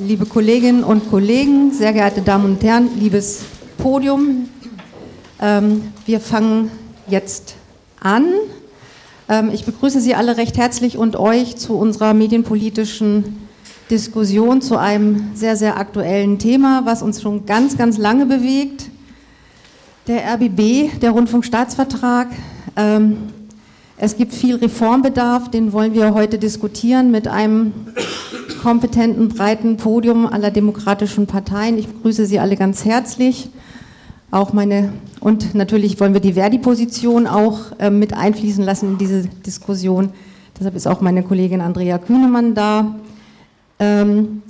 liebe Kolleginnen und Kollegen, sehr geehrte Damen und Herren, liebes Podium. Ähm, wir fangen jetzt an. Ähm, ich begrüße Sie alle recht herzlich und euch zu unserer medienpolitischen Diskussion zu einem sehr, sehr aktuellen Thema, was uns schon ganz, ganz lange bewegt. Der RBB, der Rundfunkstaatsvertrag. Ähm, es gibt viel Reformbedarf, den wollen wir heute diskutieren mit einem kompetenten, breiten Podium aller demokratischen Parteien. Ich begrüße Sie alle ganz herzlich. Auch meine, und natürlich wollen wir die Verdi-Position auch äh, mit einfließen lassen in diese Diskussion. Deshalb ist auch meine Kollegin Andrea Kühnemann da. Ähm,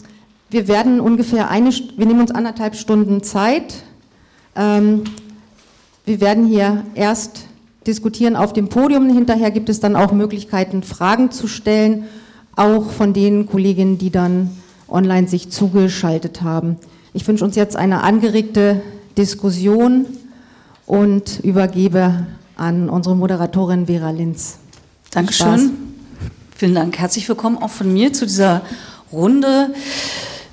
wir werden ungefähr eine, wir nehmen uns anderthalb Stunden Zeit. Ähm, wir werden hier erst diskutieren auf dem Podium. Hinterher gibt es dann auch Möglichkeiten, Fragen zu stellen, auch von den Kolleginnen, die dann online sich zugeschaltet haben. Ich wünsche uns jetzt eine angeregte Diskussion und übergebe an unsere Moderatorin Vera Linz. Dankeschön. Spaß. Vielen Dank. Herzlich willkommen auch von mir zu dieser Runde.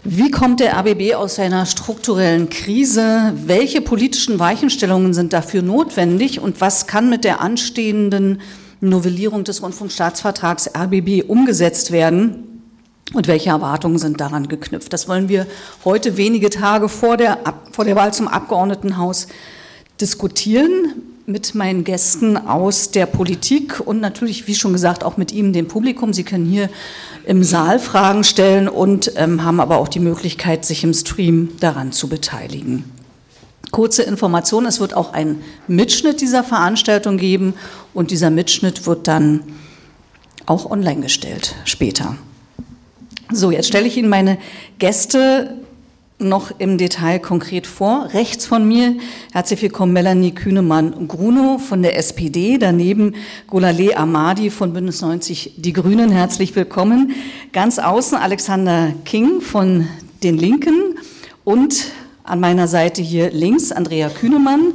Wie kommt der ABB aus seiner strukturellen Krise? Welche politischen Weichenstellungen sind dafür notwendig? Und was kann mit der anstehenden Novellierung des Rundfunkstaatsvertrags RBB umgesetzt werden? Und welche Erwartungen sind daran geknüpft? Das wollen wir heute wenige Tage vor der, vor der Wahl zum Abgeordnetenhaus diskutieren mit meinen Gästen aus der Politik und natürlich, wie schon gesagt, auch mit Ihnen, dem Publikum. Sie können hier im Saal Fragen stellen und ähm, haben aber auch die Möglichkeit, sich im Stream daran zu beteiligen. Kurze Information, es wird auch einen Mitschnitt dieser Veranstaltung geben und dieser Mitschnitt wird dann auch online gestellt später. So, jetzt stelle ich Ihnen meine Gäste noch im Detail konkret vor. Rechts von mir herzlich willkommen Melanie Kühnemann-Grunow von der SPD, daneben Golale Amadi von Bündnis 90 Die Grünen, herzlich willkommen. Ganz außen Alexander King von den Linken und an meiner Seite hier links Andrea Kühnemann,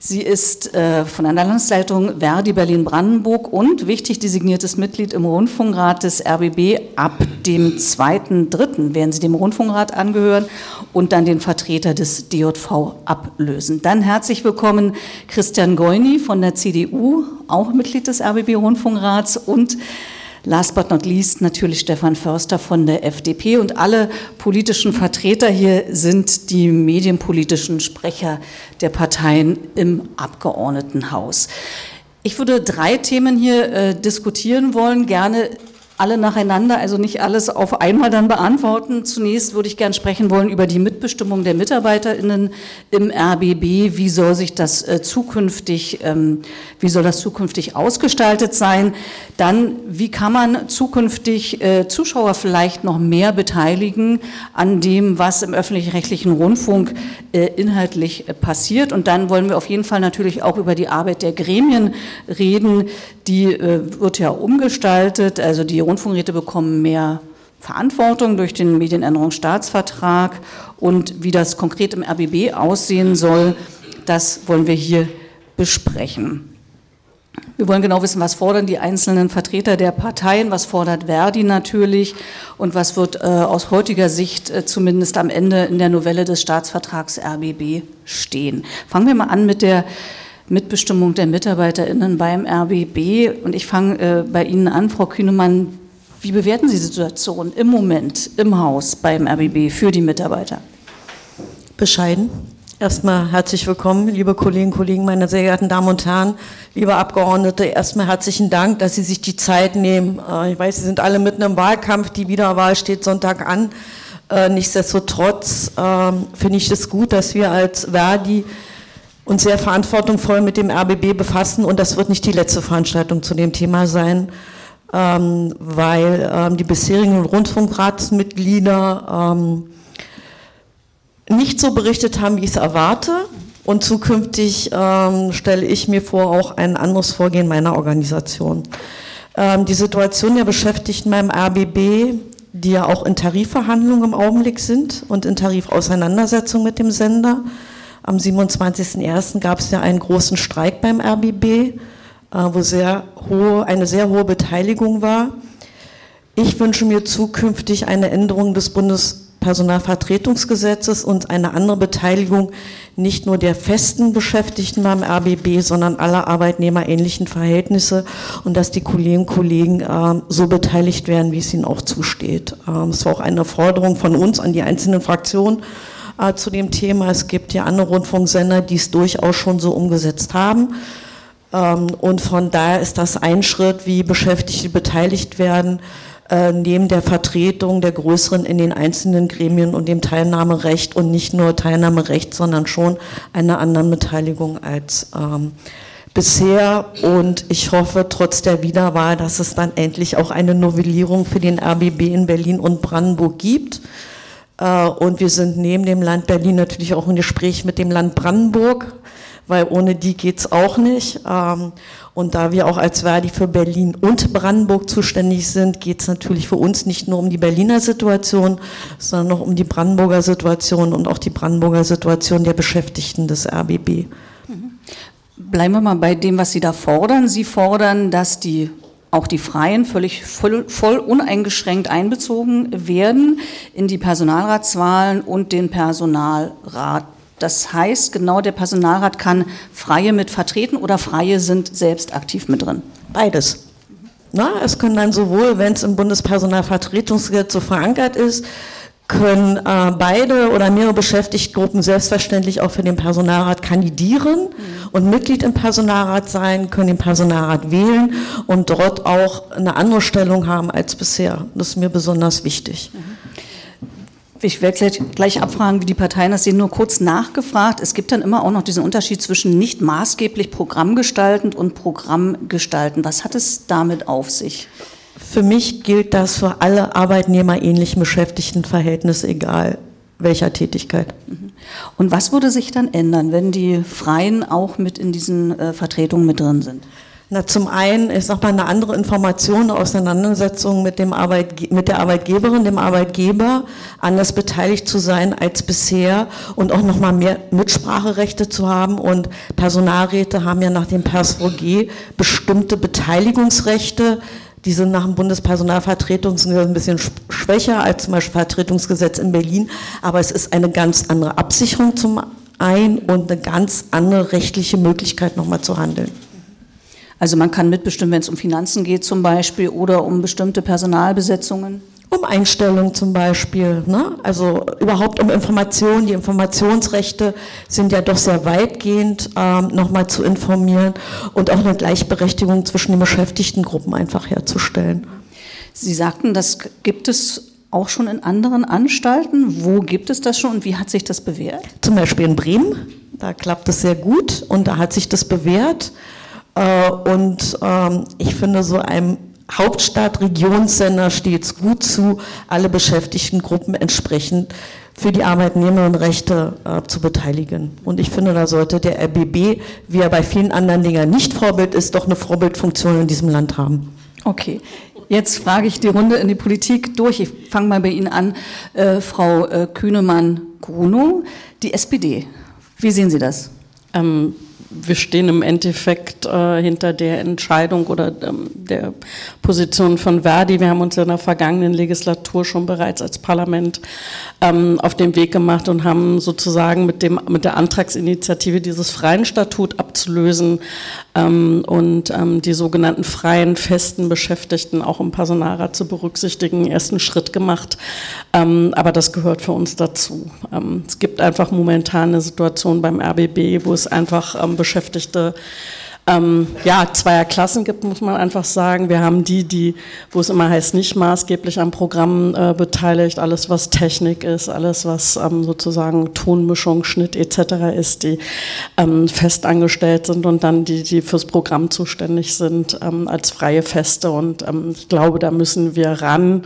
Sie ist äh, von der Landesleitung Verdi Berlin-Brandenburg und wichtig designiertes Mitglied im Rundfunkrat des RBB. Ab dem 2.3. werden Sie dem Rundfunkrat angehören und dann den Vertreter des DJV ablösen. Dann herzlich willkommen Christian Goini von der CDU, auch Mitglied des RBB-Rundfunkrats und Last but not least natürlich Stefan Förster von der FDP und alle politischen Vertreter hier sind die medienpolitischen Sprecher der Parteien im Abgeordnetenhaus. Ich würde drei Themen hier äh, diskutieren wollen, gerne alle nacheinander, also nicht alles auf einmal dann beantworten. Zunächst würde ich gern sprechen wollen über die Mitbestimmung der MitarbeiterInnen im RBB. Wie soll sich das äh, zukünftig, ähm, wie soll das zukünftig ausgestaltet sein? Dann, wie kann man zukünftig äh, Zuschauer vielleicht noch mehr beteiligen an dem, was im öffentlich-rechtlichen Rundfunk äh, inhaltlich passiert? Und dann wollen wir auf jeden Fall natürlich auch über die Arbeit der Gremien reden. Die wird ja umgestaltet, also die Rundfunkräte bekommen mehr Verantwortung durch den Medienänderungsstaatsvertrag und wie das konkret im RBB aussehen soll, das wollen wir hier besprechen. Wir wollen genau wissen, was fordern die einzelnen Vertreter der Parteien, was fordert Verdi natürlich und was wird äh, aus heutiger Sicht äh, zumindest am Ende in der Novelle des Staatsvertrags RBB stehen. Fangen wir mal an mit der Mitbestimmung der MitarbeiterInnen beim RBB. Und ich fange äh, bei Ihnen an, Frau Kühnemann. Wie bewerten Sie die Situation im Moment im Haus beim RBB für die Mitarbeiter? Bescheiden. Erstmal herzlich willkommen, liebe Kolleginnen und Kollegen, meine sehr geehrten Damen und Herren, liebe Abgeordnete. Erstmal herzlichen Dank, dass Sie sich die Zeit nehmen. Äh, ich weiß, Sie sind alle mitten im Wahlkampf. Die Wiederwahl steht Sonntag an. Äh, nichtsdestotrotz ähm, finde ich es gut, dass wir als Verdi uns sehr verantwortungsvoll mit dem RBB befassen und das wird nicht die letzte Veranstaltung zu dem Thema sein, ähm, weil ähm, die bisherigen Rundfunkratsmitglieder ähm, nicht so berichtet haben, wie ich es erwarte. Und zukünftig ähm, stelle ich mir vor, auch ein anderes Vorgehen meiner Organisation. Ähm, die Situation der Beschäftigten beim RBB, die ja auch in Tarifverhandlungen im Augenblick sind und in Tarifauseinandersetzungen mit dem Sender, am 27.01. gab es ja einen großen Streik beim RBB, äh, wo sehr hohe, eine sehr hohe Beteiligung war. Ich wünsche mir zukünftig eine Änderung des Bundes Bundespersonalvertretungsgesetzes und eine andere Beteiligung nicht nur der festen Beschäftigten beim RBB, sondern aller Arbeitnehmer ähnlichen Verhältnisse und dass die Kolleginnen und Kollegen äh, so beteiligt werden, wie es ihnen auch zusteht. Ähm, war auch eine Forderung von uns an die einzelnen Fraktionen äh, zu dem Thema. Es gibt ja andere Rundfunksender, die es durchaus schon so umgesetzt haben. Ähm, und von daher ist das ein Schritt, wie Beschäftigte beteiligt werden, äh, neben der Vertretung der Größeren in den einzelnen Gremien und dem Teilnahmerecht und nicht nur Teilnahmerecht, sondern schon einer anderen Beteiligung als ähm, bisher. Und ich hoffe trotz der Wiederwahl, dass es dann endlich auch eine Novellierung für den RBB in Berlin und Brandenburg gibt. Äh, und wir sind neben dem Land Berlin natürlich auch im Gespräch mit dem Land Brandenburg weil ohne die geht's auch nicht. Ähm, und da wir auch als Verdi für Berlin und Brandenburg zuständig sind, geht's natürlich für uns nicht nur um die Berliner Situation, sondern auch um die Brandenburger Situation und auch die Brandenburger Situation der Beschäftigten des RBB. Mhm. Bleiben wir mal bei dem, was Sie da fordern. Sie fordern, dass die auch die Freien völlig voll, voll, uneingeschränkt einbezogen werden in die Personalratswahlen und den Personalrat. Das heißt, genau der Personalrat kann Freie mit vertreten oder Freie sind selbst aktiv mit drin? Beides. Na, es können dann sowohl, wenn es im Bundespersonalvertretungsgesetz so verankert ist, können äh, beide oder mehrere Beschäftigtengruppen selbstverständlich auch für den Personalrat kandidieren mhm. und Mitglied im Personalrat sein, können den Personalrat wählen und dort auch eine andere Stellung haben als bisher. Das ist mir besonders wichtig. Mhm. Ich werde gleich, gleich abfragen, wie die Parteien das sehen. Nur kurz nachgefragt. Es gibt dann immer auch noch diesen Unterschied zwischen nicht maßgeblich programmgestaltend und Programmgestalten. Was hat es damit auf sich? Für mich gilt das für alle arbeitnehmerähnlichen Beschäftigtenverhältnisse, egal welcher Tätigkeit. Mhm. Und was würde sich dann ändern, wenn die Freien auch mit in diesen äh, Vertretungen mit drin sind? Na, zum einen, ich sag mal, eine andere Information, eine Auseinandersetzung mit, dem Arbeit, mit der Arbeitgeberin, dem Arbeitgeber, anders beteiligt zu sein als bisher und auch nochmal mehr Mitspracherechte zu haben. Und Personalräte haben ja nach dem PersVG bestimmte Beteiligungsrechte. Die sind nach dem Bundespersonalvertretungsgesetz ein bisschen schwächer als zum Beispiel Vertretungsgesetz in Berlin. Aber es ist eine ganz andere Absicherung zum einen und eine ganz andere rechtliche Möglichkeit, nochmal zu handeln. Also man kann mitbestimmen, wenn es um Finanzen geht zum Beispiel oder um bestimmte Personalbesetzungen. Um Einstellungen zum Beispiel, ne? also überhaupt um Informationen. Die Informationsrechte sind ja doch sehr weitgehend, ähm, nochmal zu informieren und auch eine Gleichberechtigung zwischen den Beschäftigtengruppen einfach herzustellen. Sie sagten, das gibt es auch schon in anderen Anstalten. Wo gibt es das schon und wie hat sich das bewährt? Zum Beispiel in Bremen, da klappt es sehr gut und da hat sich das bewährt. Äh, und ähm, ich finde, so einem Hauptstadt-Regionssender steht es gut zu, alle beschäftigten Gruppen entsprechend für die Arbeitnehmerinnenrechte äh, zu beteiligen. Und ich finde, da sollte der RBB, wie er bei vielen anderen Dingen nicht Vorbild ist, doch eine Vorbildfunktion in diesem Land haben. Okay. Jetzt frage ich die Runde in die Politik durch. Ich fange mal bei Ihnen an, äh, Frau äh, Kühnemann-Grunow, die SPD. Wie sehen Sie das? Ähm, wir stehen im Endeffekt äh, hinter der Entscheidung oder ähm, der Position von Verdi. Wir haben uns in der vergangenen Legislatur schon bereits als Parlament ähm, auf den Weg gemacht und haben sozusagen mit, dem, mit der Antragsinitiative dieses freien Statut abzulösen ähm, und ähm, die sogenannten freien, festen Beschäftigten auch im Personalrat zu berücksichtigen, ersten Schritt gemacht. Ähm, aber das gehört für uns dazu. Ähm, es gibt einfach momentan eine Situation beim RBB, wo es einfach Beschäftigte ähm, ja, zweier Klassen gibt, muss man einfach sagen. Wir haben die, die, wo es immer heißt, nicht maßgeblich am Programm äh, beteiligt, alles was Technik ist, alles was ähm, sozusagen Tonmischung, Schnitt etc. ist, die ähm, festangestellt sind und dann die, die fürs Programm zuständig sind, ähm, als freie Feste. Und ähm, ich glaube, da müssen wir ran,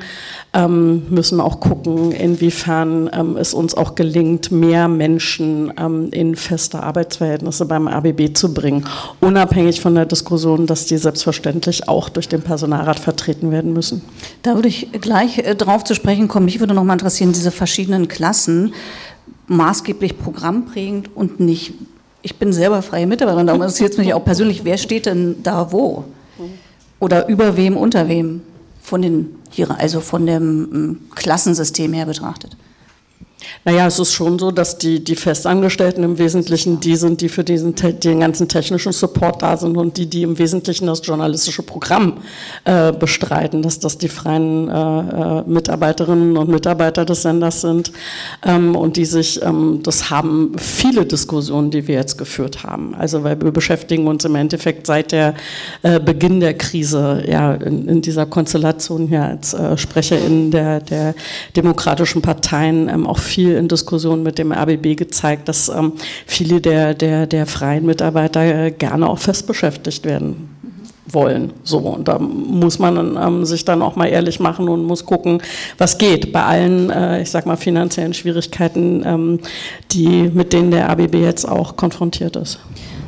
ähm, müssen auch gucken, inwiefern es uns auch gelingt, mehr Menschen in feste Arbeitsverhältnisse beim ABB zu bringen. Unabhängig unabhängig von der Diskussion, dass die selbstverständlich auch durch den Personalrat vertreten werden müssen. Da würde ich gleich äh, drauf zu sprechen kommen. Mich würde noch mal interessieren, diese verschiedenen Klassen, maßgeblich programmprägend und nicht. Ich bin selber freie Mitarbeiterin, da interessiert es mich auch persönlich, wer steht denn da wo? Oder über wem, unter wem? Von den, also von dem mm, Klassensystem her betrachtet. Naja, es ist schon so, dass die, die Festangestellten im Wesentlichen die sind, die für diesen, den ganzen technischen Support da sind und die, die im Wesentlichen das journalistische Programm äh, bestreiten, dass das die freien äh, äh, Mitarbeiterinnen und Mitarbeiter des Senders sind ähm, und die sich, ähm, das haben viele Diskussionen, die wir jetzt geführt haben. Also weil wir beschäftigen uns im Endeffekt seit der äh, Beginn der Krise ja in, in dieser Konstellation hier als äh, Sprecherin der, der demokratischen Parteien ähm, auch viel in Diskussionen mit dem RBB gezeigt, dass ähm, viele der, der, der freien Mitarbeiter äh, gerne auch fest beschäftigt werden wollen. So, und da muss man ähm, sich dann auch mal ehrlich machen und muss gucken, was geht bei allen, äh, ich sag mal, finanziellen Schwierigkeiten, ähm, die, mit denen der ABB jetzt auch konfrontiert ist.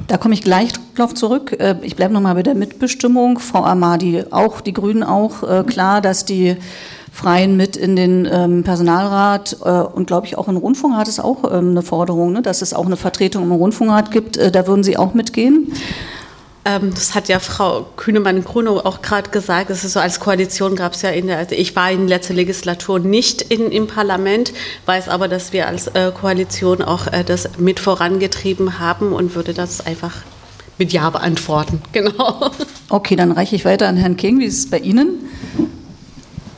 Da komme ich gleich drauf zurück. Äh, ich bleibe nochmal bei der Mitbestimmung. Frau Amadi, auch die Grünen auch äh, klar, dass die Freien mit in den ähm, Personalrat äh, und glaube ich auch den Rundfunkrat ist auch ähm, eine Forderung, ne, dass es auch eine Vertretung im Rundfunkrat gibt. Äh, da würden Sie auch mitgehen? Ähm, das hat ja Frau Kühnemann-Grunow auch gerade gesagt. Es ist so, als Koalition gab es ja in der, also ich war in letzter Legislatur nicht in, im Parlament, weiß aber, dass wir als äh, Koalition auch äh, das mit vorangetrieben haben und würde das einfach mit Ja beantworten. Genau. Okay, dann reiche ich weiter an Herrn King. Wie ist es bei Ihnen?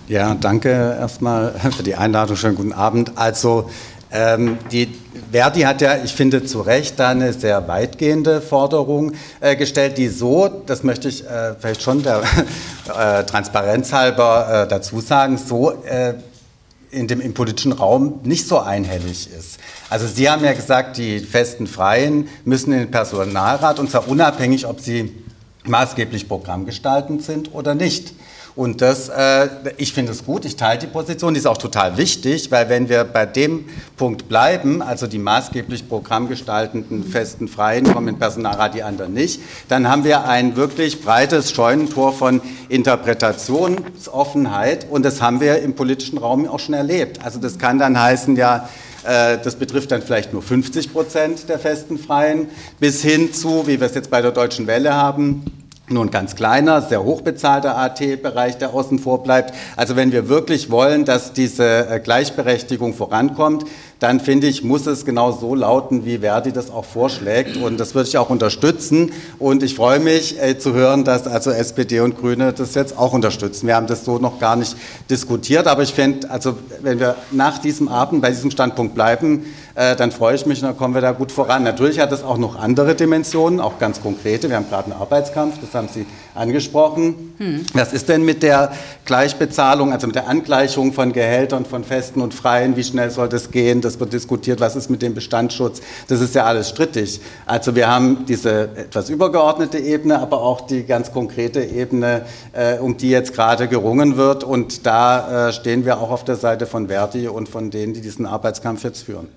Ja, danke erstmal für die Einladung. Schönen guten Abend. Also ähm, die Verdi hat ja, ich finde zu Recht, da eine sehr weitgehende Forderung äh, gestellt, die so, das möchte ich äh, vielleicht schon der äh, Transparenz halber äh, dazu sagen, so äh, in dem im politischen Raum nicht so einhellig ist. Also Sie haben ja gesagt, die festen Freien müssen in den Personalrat und zwar unabhängig, ob sie maßgeblich programmgestaltend sind oder nicht. Und das, äh, ich finde es gut, ich teile die Position, die ist auch total wichtig, weil wenn wir bei dem Punkt bleiben, also die maßgeblich programmgestaltenden festen Freien kommen in Personalrat, die anderen nicht, dann haben wir ein wirklich breites Scheunentor von Interpretationsoffenheit und das haben wir im politischen Raum auch schon erlebt. Also das kann dann heißen, ja, äh, das betrifft dann vielleicht nur 50 Prozent der festen Freien, bis hin zu, wie wir es jetzt bei der Deutschen Welle haben, nur ein ganz kleiner, sehr hochbezahlter AT-Bereich, der außen vor bleibt. Also wenn wir wirklich wollen, dass diese äh, Gleichberechtigung vorankommt, dann finde ich, muss es genau so lauten, wie Verdi das auch vorschlägt. Und das würde ich auch unterstützen. Und ich freue mich äh, zu hören, dass also SPD und Grüne das jetzt auch unterstützen. Wir haben das so noch gar nicht diskutiert. Aber ich finde, also wenn wir nach diesem Abend bei diesem Standpunkt bleiben, äh, dann freue ich mich und dann kommen wir da gut voran. Natürlich hat es auch noch andere Dimensionen, auch ganz konkrete. Wir haben gerade einen Arbeitskampf, das haben Sie angesprochen. Hm. Was ist denn mit der Gleichbezahlung, also mit der Angleichung von Gehältern von Festen und Freien? Wie schnell soll das gehen? Das wird diskutiert. Was ist mit dem Bestandsschutz? Das ist ja alles strittig. Also wir haben diese etwas übergeordnete Ebene, aber auch die ganz konkrete Ebene, äh, um die jetzt gerade gerungen wird. Und da äh, stehen wir auch auf der Seite von Verdi und von denen, die diesen Arbeitskampf jetzt führen.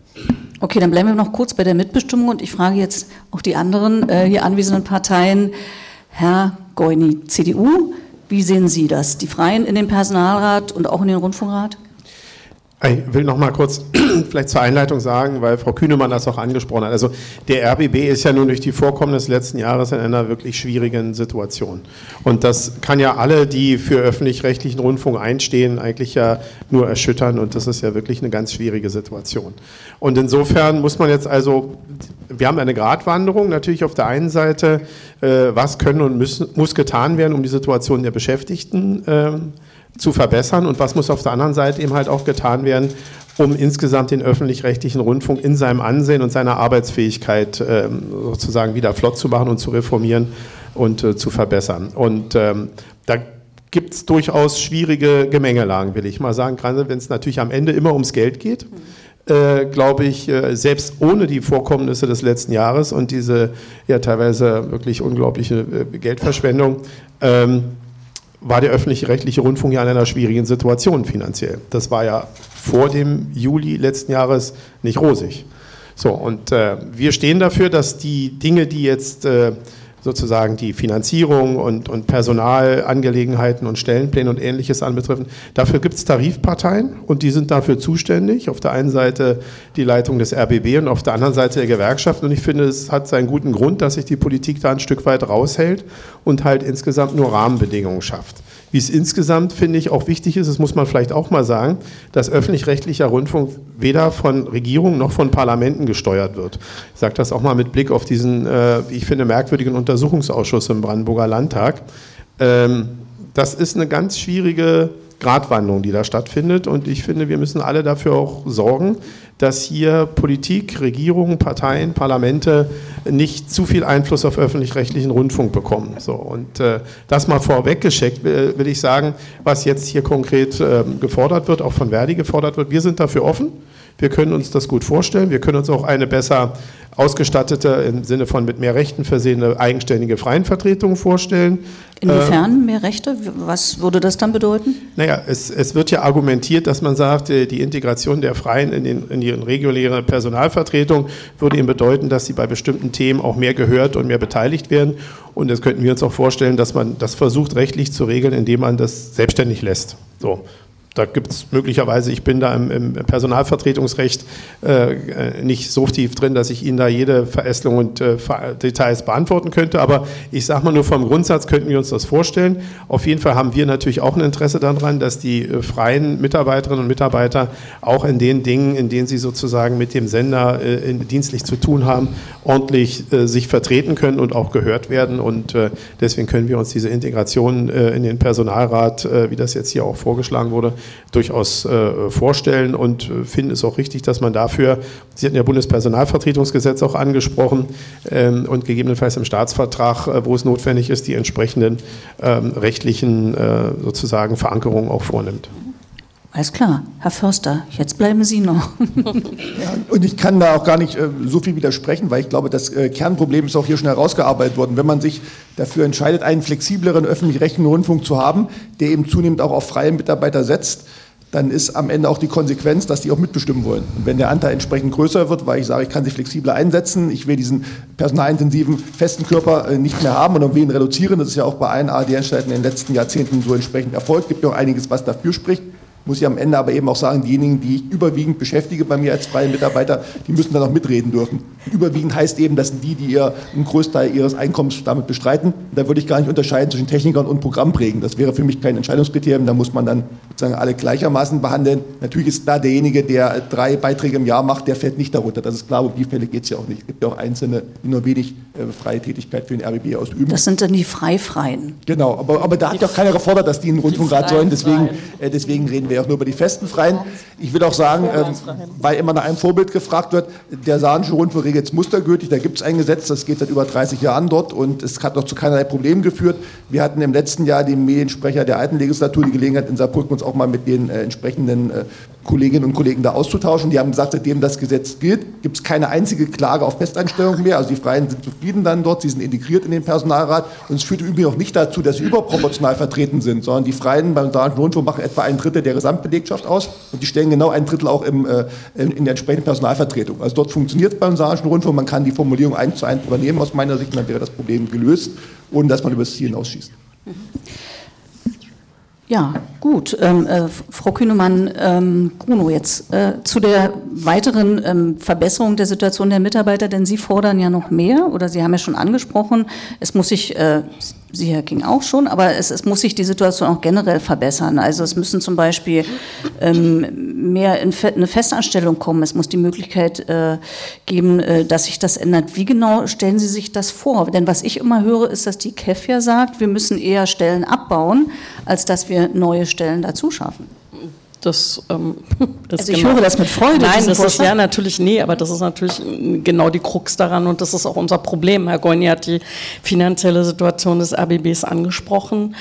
Okay, dann bleiben wir noch kurz bei der Mitbestimmung und ich frage jetzt auch die anderen äh, hier anwesenden Parteien. Herr Goini, CDU, wie sehen Sie das? Die Freien in den Personalrat und auch in den Rundfunkrat? Ich will noch mal kurz vielleicht zur Einleitung sagen, weil Frau Kühnemann das auch angesprochen hat. Also der RBB ist ja nun durch die Vorkommnisse letzten Jahres in einer wirklich schwierigen Situation. Und das kann ja alle, die für öffentlich-rechtlichen Rundfunk einstehen, eigentlich ja nur erschüttern. Und das ist ja wirklich eine ganz schwierige Situation. Und insofern muss man jetzt also, wir haben eine Gratwanderung natürlich auf der einen Seite, äh, was können und müssen, muss getan werden, um die Situation der Beschäftigten äh, zu verbessern und was muss auf der anderen Seite eben halt auch getan werden, um insgesamt den öffentlich-rechtlichen Rundfunk in seinem Ansehen und seiner Arbeitsfähigkeit ähm, sozusagen wieder flott zu machen und zu reformieren und äh, zu verbessern. Und ähm, da gibt es durchaus schwierige Gemengelagen, will ich mal sagen, gerade wenn es natürlich am Ende immer ums Geld geht. Äh, glaube ich, äh, selbst ohne die Vorkommnisse des letzten Jahres und diese ja teilweise wirklich unglaubliche äh, Geldverschwendung, ähm, war der öffentlich-rechtliche Rundfunk ja in einer schwierigen Situation finanziell. Das war ja vor dem Juli letzten Jahres nicht rosig. So, und äh, wir stehen dafür, dass die Dinge, die jetzt äh, sozusagen die Finanzierung und, und Personalangelegenheiten und Stellenpläne und ähnliches anbetreffen. Dafür gibt es Tarifparteien und die sind dafür zuständig. Auf der einen Seite die Leitung des RBB und auf der anderen Seite der Gewerkschaft. Und ich finde, es hat seinen guten Grund, dass sich die Politik da ein Stück weit raushält und halt insgesamt nur Rahmenbedingungen schafft. Wie es insgesamt, finde ich, auch wichtig ist, das muss man vielleicht auch mal sagen, dass öffentlich-rechtlicher Rundfunk weder von Regierungen noch von Parlamenten gesteuert wird. Ich sage das auch mal mit Blick auf diesen, äh, ich finde, merkwürdigen Untersuchungsausschuss im Brandenburger Landtag. Ähm, das ist eine ganz schwierige Gratwanderung, die da stattfindet. Und ich finde, wir müssen alle dafür auch sorgen, dass hier Politik, Regierungen, Parteien, Parlamente nicht zu viel Einfluss auf öffentlich-rechtlichen Rundfunk bekommen. So, und äh, das mal vorweggeschickt, will, will, ich sagen, was jetzt hier konkret äh, gefordert wird, auch von Verdi gefordert wird. Wir sind dafür offen. Wir können uns das gut vorstellen. Wir können uns auch eine besser ausgestattete, im Sinne von mit mehr Rechten versehene, eigenständige Freienvertretung vorstellen. Inwiefern mehr Rechte? Was würde das dann bedeuten? Naja, es, es wird ja argumentiert, dass man sagt, äh, die Integration der Freien in, den, in die reguläre Personalvertretung würde eben bedeuten, dass sie bei bestimmten Themen auch mehr gehört und mehr beteiligt werden. Und das könnten wir uns auch vorstellen, dass man das versucht rechtlich zu regeln, indem man das selbstständig lässt. So. Da gibt es möglicherweise, ich bin da im, im Personalvertretungsrecht äh, nicht so tief drin, dass ich Ihnen da jede Verästelung und äh, Details beantworten könnte. Aber ich sage mal nur vom Grundsatz könnten wir uns das vorstellen. Auf jeden Fall haben wir natürlich auch ein Interesse daran, dass die äh, freien Mitarbeiterinnen und Mitarbeiter auch in den Dingen, in denen sie sozusagen mit dem Sender äh, dienstlich zu tun haben, ordentlich äh, sich vertreten können und auch gehört werden. Und äh, deswegen können wir uns diese Integration in den Personalrat, wie das jetzt hier auch vorgeschlagen wurde, durchaus äh, vorstellen und äh, finden es auch richtig, dass man dafür, Sie hatten ja Bundespersonalvertretungsgesetz auch angesprochen ähm, und gegebenenfalls im Staatsvertrag, äh, wo es notwendig ist, die entsprechenden ähm, rechtlichen äh, sozusagen Verankerungen auch vornimmt. Alles klar, Herr Förster, jetzt bleiben Sie noch. und ich kann da auch gar nicht äh, so viel widersprechen, weil ich glaube, das äh, Kernproblem ist auch hier schon herausgearbeitet worden. Wenn man sich dafür entscheidet, einen flexibleren öffentlich-rechtlichen Rundfunk zu haben, der eben zunehmend auch auf freie Mitarbeiter setzt, dann ist am Ende auch die Konsequenz, dass die auch mitbestimmen wollen. Und wenn der Anteil entsprechend größer wird, weil ich sage, ich kann sich flexibler einsetzen, ich will diesen personalintensiven festen Körper äh, nicht mehr haben und will ihn reduzieren, das ist ja auch bei allen ARD-Anstalten in den letzten Jahrzehnten so entsprechend erfolgt, gibt ja auch einiges, was dafür spricht muss ich am Ende aber eben auch sagen, diejenigen, die ich überwiegend beschäftige bei mir als freie Mitarbeiter, die müssen dann auch mitreden dürfen. Überwiegend heißt eben, das sind die, die ihr einen Großteil ihres Einkommens damit bestreiten. Da würde ich gar nicht unterscheiden zwischen Technikern und Programmprägen. Das wäre für mich kein Entscheidungskriterium. Da muss man dann sozusagen alle gleichermaßen behandeln. Natürlich ist da derjenige, der drei Beiträge im Jahr macht, der fällt nicht darunter. Das ist klar, um die Fälle geht es ja auch nicht. Es gibt ja auch Einzelne, die nur wenig äh, freie Tätigkeit für den RBB ausüben. Das sind dann die Freifreien. Genau, aber, aber da hat doch keiner gefordert, dass die einen Rundfunkrat sollen. Deswegen, äh, deswegen reden wir auch nur über die festen Freien. Ich will auch sagen, ähm, weil immer nach einem Vorbild gefragt wird, der Saarländische Rundfunk regelt es mustergültig, da gibt es ein Gesetz, das geht seit über 30 Jahren dort und es hat noch zu keinerlei Problemen geführt. Wir hatten im letzten Jahr den Mediensprecher der alten Legislatur die Gelegenheit, in Saarbrücken uns auch mal mit den äh, entsprechenden äh, Kolleginnen und Kollegen da auszutauschen. Die haben gesagt, seitdem das Gesetz gilt, gibt es keine einzige Klage auf Festeinstellung mehr. Also die Freien sind zufrieden dann dort, sie sind integriert in den Personalrat. Und es führt übrigens auch nicht dazu, dass sie überproportional vertreten sind, sondern die Freien beim Saarländischen Rundfunk machen etwa ein Drittel der Gesamtbelegschaft aus und die stellen genau ein Drittel auch im, äh, in der entsprechenden Personalvertretung. Also dort funktioniert es beim Saarländischen Rundfunk, man kann die Formulierung eins zu eins übernehmen aus meiner Sicht, dann wäre das Problem gelöst, ohne dass man über das Ziel hinausschießt. Ja, gut. Ähm, äh, Frau Kühnemann, ähm, Bruno, jetzt äh, zu der weiteren ähm, Verbesserung der Situation der Mitarbeiter, denn Sie fordern ja noch mehr oder Sie haben ja schon angesprochen, es muss sich, äh, Sie, Herr King, auch schon, aber es, es, muss sich die Situation auch generell verbessern. Also es müssen zum Beispiel ähm, mehr in eine Festanstellung kommen. Es muss die Möglichkeit äh, geben, äh, dass sich das ändert. Wie genau stellen Sie sich das vor? Denn was ich immer höre, ist, dass die KEF ja sagt, wir müssen eher Stellen abbauen, als dass wir neue Stellen dazu schaffen. Das, ähm, das also ich genau. höre das mit Freude. Nein, das ist ja natürlich, nee, aber das ist natürlich genau die Krux daran und das ist auch unser Problem. Herr Goini hat die finanzielle Situation des RBBs angesprochen.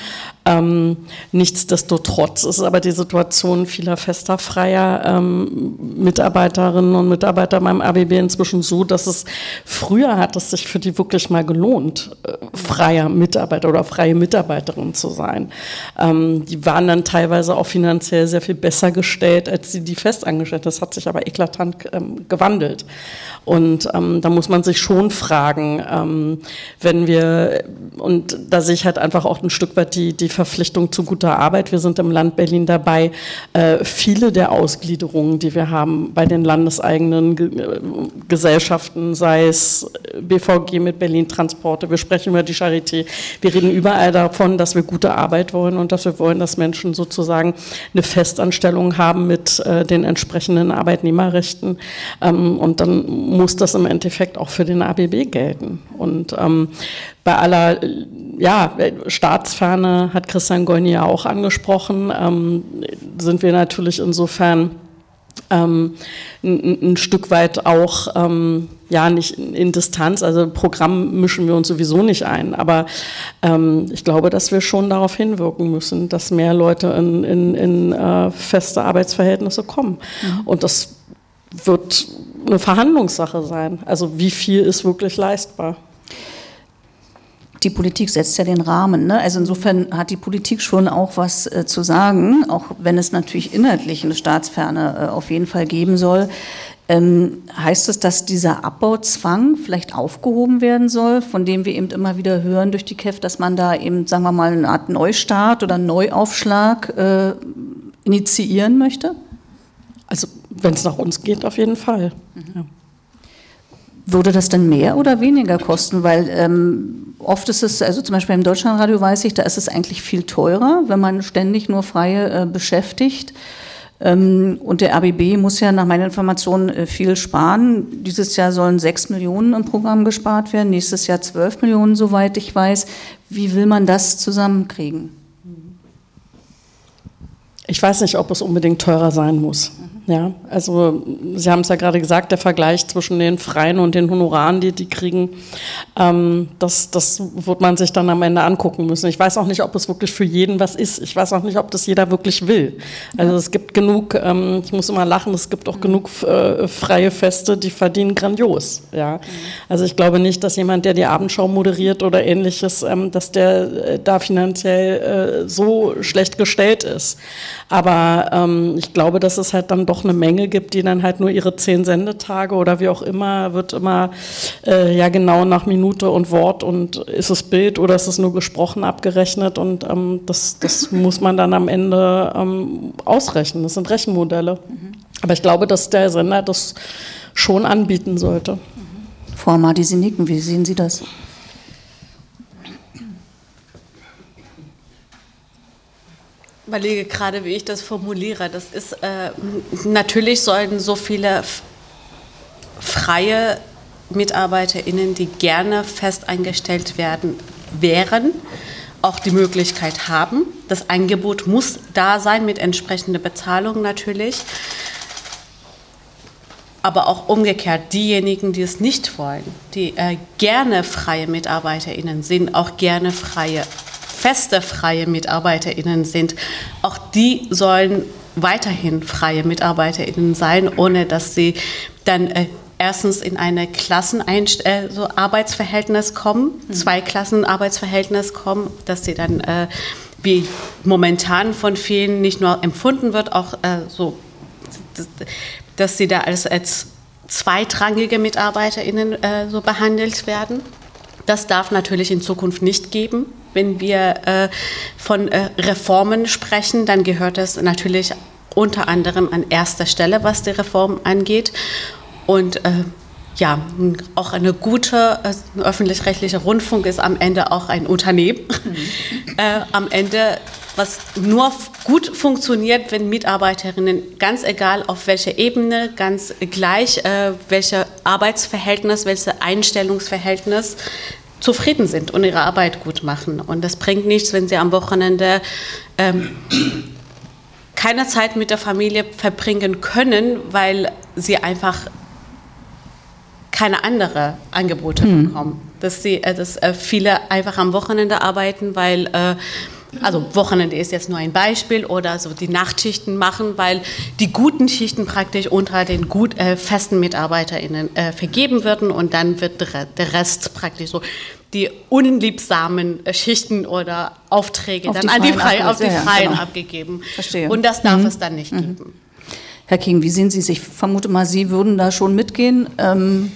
Ähm, nichtsdestotrotz ist aber die Situation vieler fester freier ähm, Mitarbeiterinnen und Mitarbeiter beim ABB inzwischen so, dass es früher hat es sich für die wirklich mal gelohnt, äh, freier Mitarbeiter oder freie Mitarbeiterin zu sein. Ähm, die waren dann teilweise auch finanziell sehr viel besser gestellt als die, die festangestellt. Das hat sich aber eklatant ähm, gewandelt. Und ähm, da muss man sich schon fragen, ähm, wenn wir, und da sehe ich halt einfach auch ein Stück weit die, die Verpflichtung zu guter Arbeit. Wir sind im Land Berlin dabei, äh, viele der Ausgliederungen, die wir haben bei den landeseigenen äh, Gesellschaften, sei es BVG mit Berlin Transporte, wir sprechen über die Charité, wir reden überall davon, dass wir gute Arbeit wollen und dass wir wollen, dass Menschen sozusagen eine Festanstellung haben mit äh, den entsprechenden Arbeitnehmerrechten. Ähm, und dann muss das im Endeffekt auch für den ABB gelten. Und ähm, bei aller ja, Staatsferne hat Christian Goyni ja auch angesprochen, ähm, sind wir natürlich insofern ähm, ein, ein, Stück weit auch, ähm, ja, nicht in Distanz, also Programm mischen wir uns sowieso nicht ein, aber ähm, ich glaube, dass wir schon darauf hinwirken müssen, dass mehr Leute in, in, in äh, feste Arbeitsverhältnisse kommen. Mhm. Und das wird eine Verhandlungssache sein. Also wie viel ist wirklich leistbar? Die Politik setzt ja den Rahmen. Ne? Also insofern hat die Politik schon auch was äh, zu sagen, auch wenn es natürlich inhaltlich eine Staatsferne äh, auf jeden Fall geben soll. Ähm, heißt es, dass dieser Abbauzwang vielleicht aufgehoben werden soll, von dem wir eben immer wieder hören durch die KEF, dass man da eben, sagen wir mal, eine Art Neustart oder Neuaufschlag äh, initiieren möchte? Also wenn es nach uns geht, auf jeden Fall. Mhm. Ja. Würde das dann mehr oder weniger kosten? Weil ähm, oft ist es, also zum Beispiel im Deutschlandradio weiß ich, da ist es eigentlich viel teurer, wenn man ständig nur Freie äh, beschäftigt. Ähm, und der RBB muss ja nach meinen Informationen äh, viel sparen. Dieses Jahr sollen sechs Millionen im Programm gespart werden, nächstes Jahr zwölf Millionen, soweit ich weiß. Wie will man das zusammenkriegen? Ich weiß nicht, ob es unbedingt teurer sein muss. Ja, also Sie haben es ja gerade gesagt, der Vergleich zwischen den Freien und den Honoraren, die die kriegen, ähm, das, das wird man sich dann am Ende angucken müssen. Ich weiß auch nicht, ob es wirklich für jeden was ist. Ich weiß auch nicht, ob das jeder wirklich will. Also es gibt genug, ähm, ich muss immer lachen, es gibt auch genug äh, freie Feste, die verdienen grandios. Ja, also ich glaube nicht, dass jemand, der die Abendschau moderiert oder ähnliches, ähm, dass der äh, da finanziell äh, so schlecht gestellt ist. Aber ähm, ich glaube, dass es halt dann doch eine Menge gibt, die dann halt nur ihre zehn Sendetage oder wie auch immer, wird immer äh, ja genau nach Minute und Wort und ist es Bild oder ist es nur gesprochen abgerechnet und ähm, das, das muss man dann am Ende ähm, ausrechnen. Das sind Rechenmodelle. Mhm. Aber ich glaube, dass der Sender das schon anbieten sollte. Mhm. Frau nicken, wie sehen Sie das? Überlege gerade, wie ich das formuliere. Das ist äh, natürlich sollten so viele freie MitarbeiterInnen, die gerne fest eingestellt werden, wären, auch die Möglichkeit haben. Das Angebot muss da sein mit entsprechender Bezahlung natürlich. Aber auch umgekehrt, diejenigen, die es nicht wollen, die äh, gerne freie MitarbeiterInnen sind, auch gerne freie feste freie MitarbeiterInnen sind, auch die sollen weiterhin freie MitarbeiterInnen sein, ohne dass sie dann äh, erstens in eine Klassenarbeitsverhältnis äh, so Arbeitsverhältnis kommen, mhm. zwei Klassenarbeitsverhältnis kommen, dass sie dann äh, wie momentan von vielen nicht nur empfunden wird, auch äh, so, dass, dass sie da als, als zweitrangige MitarbeiterInnen äh, so behandelt werden. Das darf natürlich in Zukunft nicht geben. Wenn wir äh, von äh, Reformen sprechen, dann gehört das natürlich unter anderem an erster Stelle, was die Reform angeht. Und äh, ja, auch eine gute äh, öffentlich-rechtliche Rundfunk ist am Ende auch ein Unternehmen. Mhm. Äh, am Ende, was nur gut funktioniert, wenn Mitarbeiterinnen, ganz egal auf welcher Ebene, ganz gleich, äh, welche Arbeitsverhältnis, welches Einstellungsverhältnis, zufrieden sind und ihre Arbeit gut machen. Und das bringt nichts, wenn sie am Wochenende ähm, keine Zeit mit der Familie verbringen können, weil sie einfach keine andere Angebote mhm. bekommen. Dass, sie, äh, dass äh, viele einfach am Wochenende arbeiten, weil äh, also Wochenende ist jetzt nur ein Beispiel oder so die Nachtschichten machen, weil die guten Schichten praktisch unter den gut äh, festen MitarbeiterInnen äh, vergeben würden und dann wird der Rest praktisch so die unliebsamen äh, Schichten oder Aufträge auf dann an die Freien, auf die Freien ja, genau. abgegeben. Verstehe. Und das darf mhm. es dann nicht mhm. geben. Herr King, wie sehen Sie sich? Ich vermute mal, Sie würden da schon mitgehen. Ähm,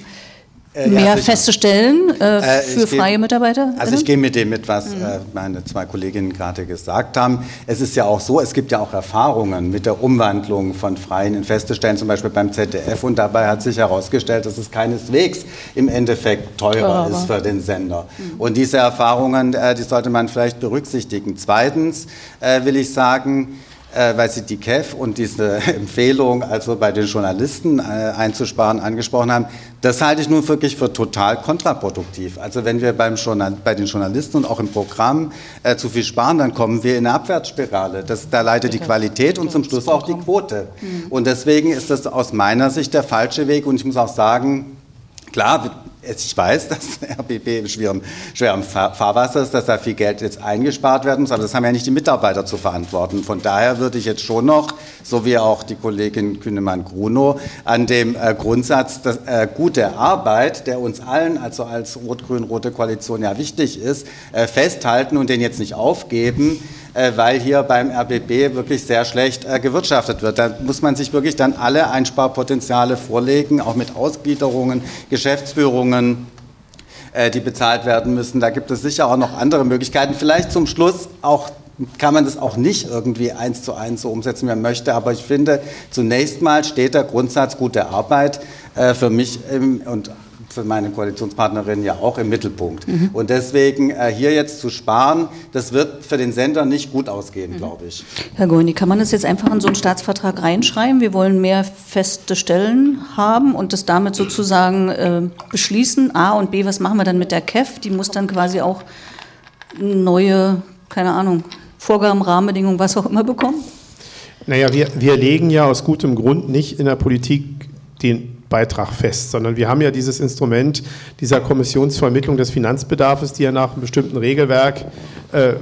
Äh, mehr ja, sicher. feste Stellen äh, Äh, für freie Mitarbeiter? Also ich gehe mit dem mit, was äh, meine zwei Kolleginnen gerade gesagt haben. Es ist ja auch so, es gibt ja auch Erfahrungen mit der Umwandlung von freien in feste Stellen, zum Beispiel beim ZDF. Und dabei hat sich herausgestellt, dass es keineswegs im Endeffekt teurer ist für den Sender. Und diese Erfahrungen, äh, die sollte man vielleicht berücksichtigen. Zweitens äh, will ich sagen, äh, weil Sie die KEF und diese Empfehlung, also bei den Journalisten äh, einzusparen, angesprochen haben, das halte ich nun wirklich für total kontraproduktiv. Also wenn wir beim Journal bei den Journalisten und auch im Programm äh, zu viel sparen, dann kommen wir in eine Abwärtsspirale. Das, da leidet die Qualität und zum Schluss auch die Quote. Und deswegen ist das aus meiner Sicht der falsche Weg. Und ich muss auch sagen, Klar, ich weiß, dass der RBB im schweren, schweren Fahr- Fahrwasser ist, dass da viel Geld jetzt eingespart werden muss, aber das haben ja nicht die Mitarbeiter zu verantworten. Von daher würde ich jetzt schon noch, so wie auch die Kollegin Kühnemann-Grunow, an dem äh, Grundsatz, dass äh, gute Arbeit, der uns allen, also als rot-grün-rote Koalition ja wichtig ist, äh, festhalten und den jetzt nicht aufgeben, weil hier beim RBB wirklich sehr schlecht äh, gewirtschaftet wird. Da muss man sich wirklich dann alle Einsparpotenziale vorlegen, auch mit Ausgliederungen, Geschäftsführungen äh, die bezahlt werden müssen. Da gibt es sicher auch noch andere Möglichkeiten. Vielleicht zum Schluss auch kann man das auch nicht irgendwie eins zu eins so umsetzen, wie man möchte. Aber ich finde, zunächst mal steht der Grundsatz gute Arbeit äh, für mich im, und für meine Koalitionspartnerin ja auch im Mittelpunkt. Und deswegen äh, hier jetzt zu sparen, das wird für den Sender nicht gut ausgehen, glaube ich. Herr Goini, kann man das jetzt einfach in so einen Staatsvertrag reinschreiben? Wir wollen mehr feste Stellen haben und das damit sozusagen äh, beschließen. A und B, was machen wir dann mit der KEF? Die muss dann quasi auch neue, keine Ahnung, Vorgaben, Rahmenbedingungen, was auch immer bekommen? Naja, wir, wir legen ja aus gutem Grund nicht in der Politik den Beitrag fest, sondern wir haben ja dieses Instrument dieser Kommissionsvermittlung des Finanzbedarfs, die ja nach einem bestimmten Regelwerk, äh,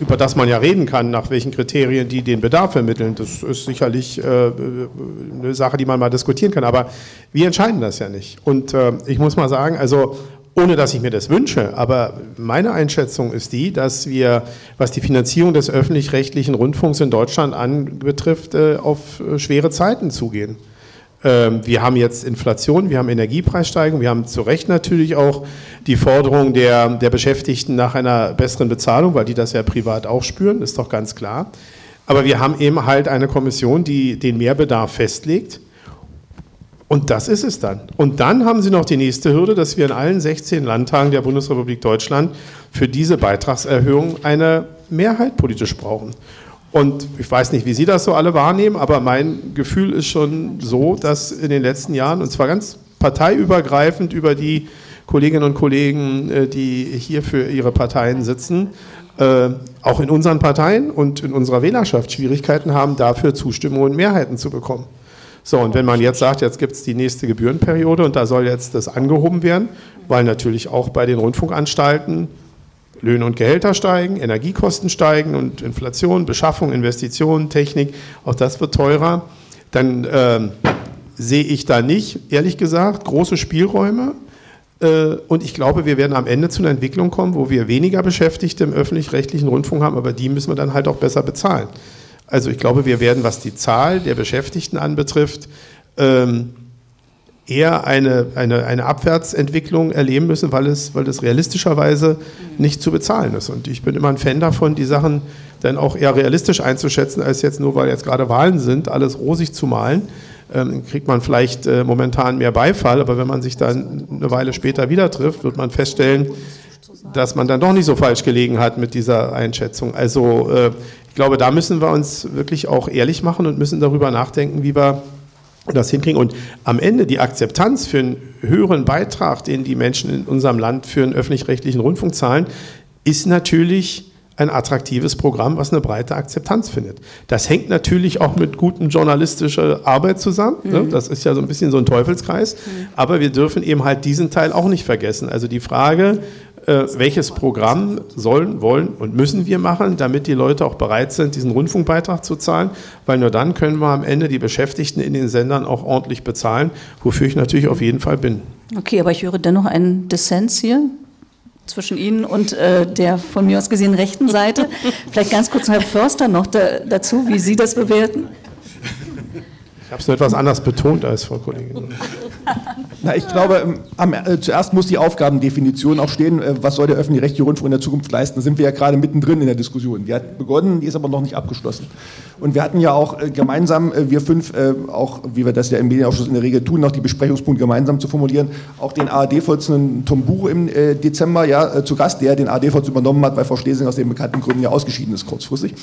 über das man ja reden kann, nach welchen Kriterien die den Bedarf vermitteln. Das ist sicherlich äh, eine Sache, die man mal diskutieren kann, aber wir entscheiden das ja nicht. Und äh, ich muss mal sagen, also ohne dass ich mir das wünsche, aber meine Einschätzung ist die, dass wir, was die Finanzierung des öffentlich-rechtlichen Rundfunks in Deutschland anbetrifft, auf schwere Zeiten zugehen. Ähm, Wir haben jetzt Inflation, wir haben Energiepreissteigerung, wir haben zu Recht natürlich auch die Forderung der, der Beschäftigten nach einer besseren Bezahlung, weil die das ja privat auch spüren, ist doch ganz klar. Aber wir haben eben halt eine Kommission, die den Mehrbedarf festlegt. Und das ist es dann. Und dann haben Sie noch die nächste Hürde, dass wir in allen 16 Landtagen der Bundesrepublik Deutschland für diese Beitragserhöhung eine Mehrheit politisch brauchen. Und ich weiß nicht, wie Sie das so alle wahrnehmen, aber mein Gefühl ist schon so, dass in den letzten Jahren, und zwar ganz parteiübergreifend über die Kolleginnen und Kollegen, äh, die hier für ihre Parteien sitzen, äh, auch in unseren Parteien und in unserer Wählerschaft Schwierigkeiten haben, dafür Zustimmung und Mehrheiten zu bekommen. So, und wenn man jetzt sagt, jetzt gibt es die nächste Gebührenperiode und da soll jetzt das angehoben werden, weil natürlich auch bei den Rundfunkanstalten Löhne und Gehälter steigen, Energiekosten steigen und Inflation, Beschaffung, Investitionen, Technik, auch das wird teurer, dann ähm, sehe ich da nicht, ehrlich gesagt, große Spielräume. Äh, Und ich glaube, wir werden am Ende zu einer Entwicklung kommen, wo wir weniger Beschäftigte im öffentlich-rechtlichen Rundfunk haben, aber die müssen wir dann halt auch besser bezahlen. Also ich glaube, wir werden, was die Zahl der Beschäftigten anbetrifft, ähm, eher eine, eine, eine Abwärtsentwicklung erleben müssen, weil es, weil es realistischerweise nicht zu bezahlen ist. Und ich bin immer ein Fan davon, die Sachen dann auch eher realistisch einzuschätzen, als jetzt nur, weil jetzt gerade Wahlen sind, alles rosig zu malen. Ähm, kriegt man vielleicht äh, momentan mehr Beifall, aber wenn man sich dann eine Weile später wieder trifft, wird man feststellen, dass man dann doch nicht so falsch gelegen hat mit dieser Einschätzung. Also äh, ich glaube, da müssen wir uns wirklich auch ehrlich machen und müssen darüber nachdenken, wie wir das hinkriegen. Und am Ende die Akzeptanz für einen höheren Beitrag, den die Menschen in unserem Land für einen öffentlich-rechtlichen Rundfunk zahlen, ist natürlich ein attraktives Programm, was eine breite Akzeptanz findet. Das hängt natürlich auch mit guten journalistischer Arbeit zusammen. Ne? Das ist ja so ein bisschen so ein Teufelskreis. Aber wir dürfen eben halt diesen Teil auch nicht vergessen. Also die Frage, äh, welches Programm sollen, wollen und müssen wir machen, damit die Leute auch bereit sind, diesen Rundfunkbeitrag zu zahlen, weil nur dann können wir am Ende die Beschäftigten in den Sendern auch ordentlich bezahlen, wofür ich natürlich auf jeden Fall bin. Okay, aber ich höre dennoch einen Dissens hier zwischen Ihnen und äh, der von mir aus gesehen rechten Seite. Vielleicht ganz kurz Herr Förster noch da, dazu, wie Sie das bewerten. Ich habe es nur etwas anders betont als Frau Kollegin. Na, ich glaube, ähm, am, äh, zuerst muss die Aufgabendefinition auch stehen, äh, was soll der öffentlich-rechtliche Rundfunk in der Zukunft leisten. Da sind wir ja gerade mittendrin in der Diskussion. Die hat begonnen, die ist aber noch nicht abgeschlossen. Und wir hatten ja auch äh, gemeinsam, äh, wir fünf, äh, auch wie wir das ja im Medienausschuss in der Regel tun, noch die Besprechungspunkte gemeinsam zu formulieren, auch den ARD-Vorsitzenden Tom Buch im äh, Dezember ja zu Gast, der den ARD-Vorsitz übernommen hat, weil Frau Schlesing aus den bekannten Gründen ja ausgeschieden ist kurzfristig.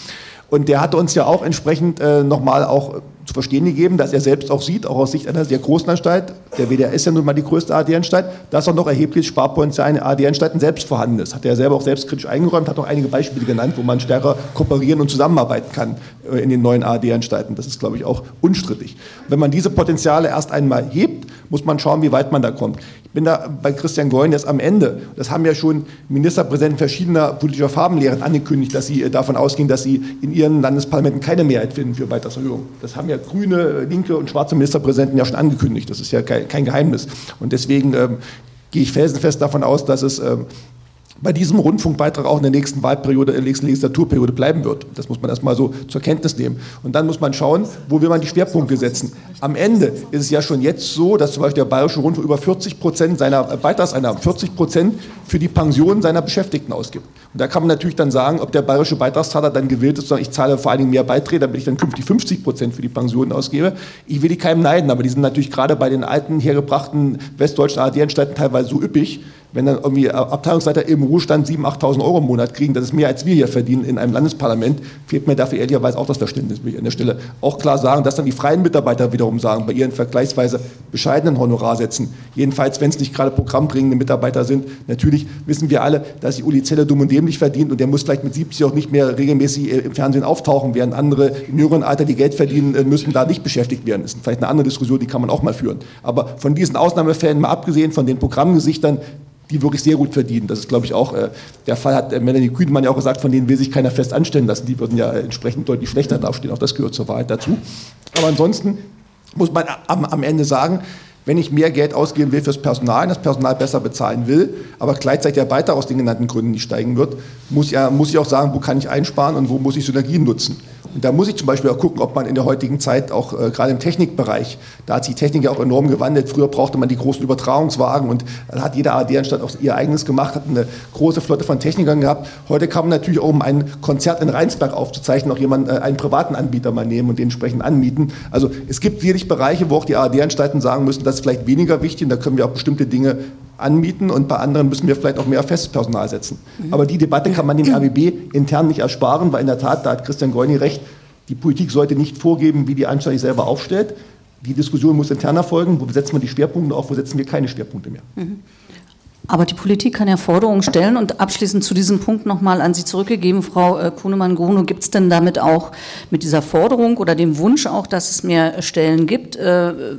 Und der hatte uns ja auch entsprechend äh, nochmal auch zu verstehen gegeben, dass er selbst auch sieht, auch aus Sicht einer sehr großen Anstalt, der WDR ist ja nun mal die größte AD-Anstalt, dass auch noch erhebliches Sparpotenzial in AD-Anstalten selbst vorhanden ist. Hat er selber auch selbstkritisch eingeräumt, hat auch einige Beispiele genannt, wo man stärker kooperieren und zusammenarbeiten kann äh, in den neuen AD-Anstalten. Das ist, glaube ich, auch unstrittig. Wenn man diese Potenziale erst einmal hebt, muss man schauen, wie weit man da kommt. Bin da bei Christian Goyen jetzt am Ende. Das haben ja schon Ministerpräsidenten verschiedener politischer Farbenlehren angekündigt, dass sie äh, davon ausgehen, dass sie in ihren Landesparlamenten keine Mehrheit finden für Beitragserhöhungen. Das haben ja grüne, linke und schwarze Ministerpräsidenten ja schon angekündigt. Das ist ja kein, Geheimnis. Und deswegen ähm, gehe ich felsenfest davon aus, dass es ähm, bei diesem Rundfunkbeitrag auch in der nächsten Wahlperiode, in der nächsten Legislaturperiode bleiben wird. Das muss man erstmal so zur Kenntnis nehmen. Und dann muss man schauen, wo will man die Schwerpunkte setzen. Am Ende ist es ja schon jetzt so, dass zum Beispiel der Bayerische Rundfunk über 40 Prozent seiner Beitragseinnahmen, 40 Prozent für die Pension seiner Beschäftigten ausgibt. Und da kann man natürlich dann sagen, ob der bayerische Beitragszahler dann gewillt ist, ich zahle vor allen Dingen mehr Beiträge, damit ich dann künftig 50 Prozent für die Pensionen ausgebe. Ich will die keinem neiden, aber die sind natürlich gerade bei den alten, hergebrachten westdeutschen ARD-Anstalten teilweise so üppig, wenn dann irgendwie Abteilungsleiter im Ruhestand 7.000, 8.000 Euro im Monat kriegen, das ist mehr als wir hier verdienen in einem Landesparlament, fehlt mir dafür ehrlicherweise auch das Verständnis, will ich an der Stelle auch klar sagen, dass dann die freien Mitarbeiter wiederum sagen, bei ihren vergleichsweise bescheidenen Honorarsätzen, jedenfalls wenn es nicht gerade programmbringende Mitarbeiter sind, natürlich wissen wir alle, dass die Uli Zeller dumm und dämlich verdient und der muss vielleicht mit 70 auch nicht mehr regelmäßig äh, im Fernsehen auftauchen, während andere im jüngeren Alter, die Geld verdienen, äh, müssen da nicht beschäftigt werden. Das ist vielleicht eine andere Diskussion, die kann man auch mal führen. Aber von diesen Ausnahmefällen mal abgesehen, von den Programmgesichtern, die wirklich sehr gut verdienen. Das ist, glaube ich, auch äh, der Fall, hat äh, Melanie Kühnmann ja auch gesagt, von denen will sich keiner fest anstellen lassen. Die würden ja entsprechend deutlich schlechter dastehen. Auch das gehört zur Wahrheit dazu. Aber ansonsten muss man am, am Ende sagen, wenn ich mehr Geld ausgeben will fürs Personal, das Personal besser bezahlen will, aber gleichzeitig der Beitrag aus den genannten Gründen nicht steigen wird, muss, ja, muss ich auch sagen, wo kann ich einsparen und wo muss ich Synergien nutzen. Und da muss ich zum Beispiel auch gucken, ob man in der heutigen Zeit auch äh, gerade im Technikbereich, da hat sich die Technik ja auch enorm gewandelt. Früher brauchte man die großen Übertragungswagen und da hat jeder ARD-Anstalt auch ihr eigenes gemacht, hat eine große Flotte von Technikern gehabt. Heute kann man natürlich auch, um ein Konzert in Rheinsberg aufzuzeichnen, auch jemanden, äh, einen privaten Anbieter mal nehmen und den entsprechend anmieten. Also es gibt sicherlich Bereiche, wo auch die ARD-Anstalten sagen müssen, das ist vielleicht weniger wichtig und da können wir auch bestimmte Dinge anmieten und bei anderen müssen wir vielleicht auch mehr Festpersonal setzen. Mhm. Aber die Debatte kann man dem RBB intern nicht ersparen, weil in der Tat, da hat Christian Goini recht, die Politik sollte nicht vorgeben, wie die Anstalt sich selber aufstellt. Die Diskussion muss intern erfolgen. Wo setzen wir die Schwerpunkte auf, wo setzen wir keine Schwerpunkte mehr? Mhm. Aber die Politik kann ja Forderungen stellen und abschließend zu diesem Punkt nochmal an Sie zurückgegeben, Frau äh, Kuhnemann-Gruno, gibt es denn damit auch mit dieser Forderung oder dem Wunsch auch, dass es mehr Stellen gibt, äh,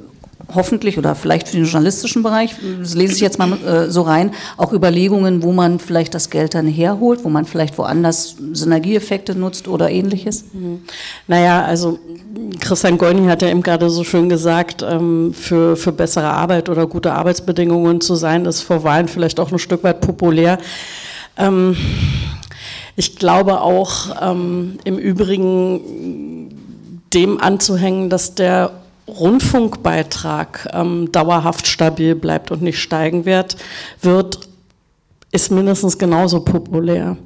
hoffentlich oder vielleicht für den journalistischen Bereich, das lese ich jetzt mal äh, so rein, auch Überlegungen, wo man vielleicht das Geld dann herholt, wo man vielleicht woanders Synergieeffekte nutzt oder ähnliches? Mhm. Naja, also Christian Golding hat ja eben gerade so schön gesagt, ähm, für, für bessere Arbeit oder gute Arbeitsbedingungen zu sein, ist vor Wahlen vielleicht auch ein Stück weit populär. Ähm, ich glaube auch ähm, im Übrigen dem anzuhängen, dass der Rundfunkbeitrag ähm, dauerhaft stabil bleibt und nicht steigen wird, wird, ist mindestens genauso populär.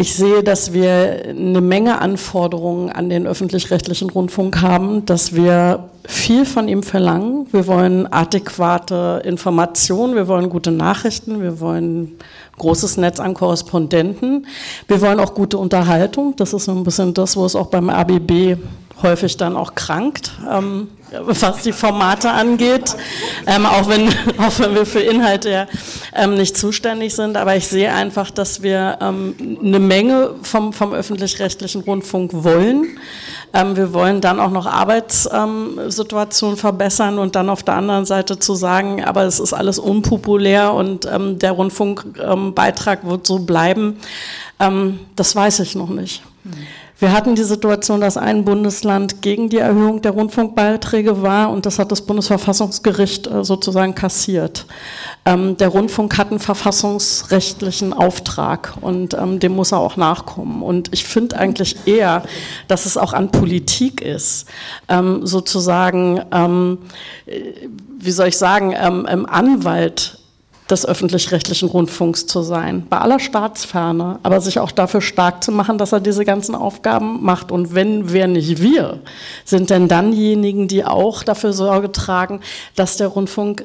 Ich sehe, dass wir eine Menge Anforderungen an den öffentlich-rechtlichen Rundfunk haben, dass wir viel von ihm verlangen. Wir wollen adäquate Informationen, wir wollen gute Nachrichten, wir wollen großes Netz an Korrespondenten. Wir wollen auch gute Unterhaltung. Das ist so ein bisschen das, wo es auch beim ABB häufig dann auch krankt, ähm, was die Formate angeht, ähm, auch, wenn, auch wenn wir für Inhalte ja ähm, nicht zuständig sind. Aber ich sehe einfach, dass wir ähm, eine Menge vom, vom öffentlich-rechtlichen Rundfunk wollen. Ähm, wir wollen dann auch noch Arbeitssituationen verbessern und dann auf der anderen Seite zu sagen, aber es ist alles unpopulär und ähm, der Rundfunkbeitrag wird so bleiben, das weiß ich noch nicht. Wir hatten die Situation, dass ein Bundesland gegen die Erhöhung der Rundfunkbeiträge war und das hat das Bundesverfassungsgericht äh, sozusagen kassiert. Ähm, der Rundfunk hat einen verfassungsrechtlichen Auftrag und ähm, dem muss er auch nachkommen. Und ich finde eigentlich eher, dass es auch an Politik ist, ähm, sozusagen, äh, wie soll ich sagen, ähm, Anwalt des öffentlich-rechtlichen Rundfunks zu sein, bei aller Staatsferne, aber sich auch dafür stark zu machen, dass er diese ganzen Aufgaben macht. Und wenn wer nicht wir, sind denn dann diejenigen, die auch dafür Sorge tragen, dass der Rundfunk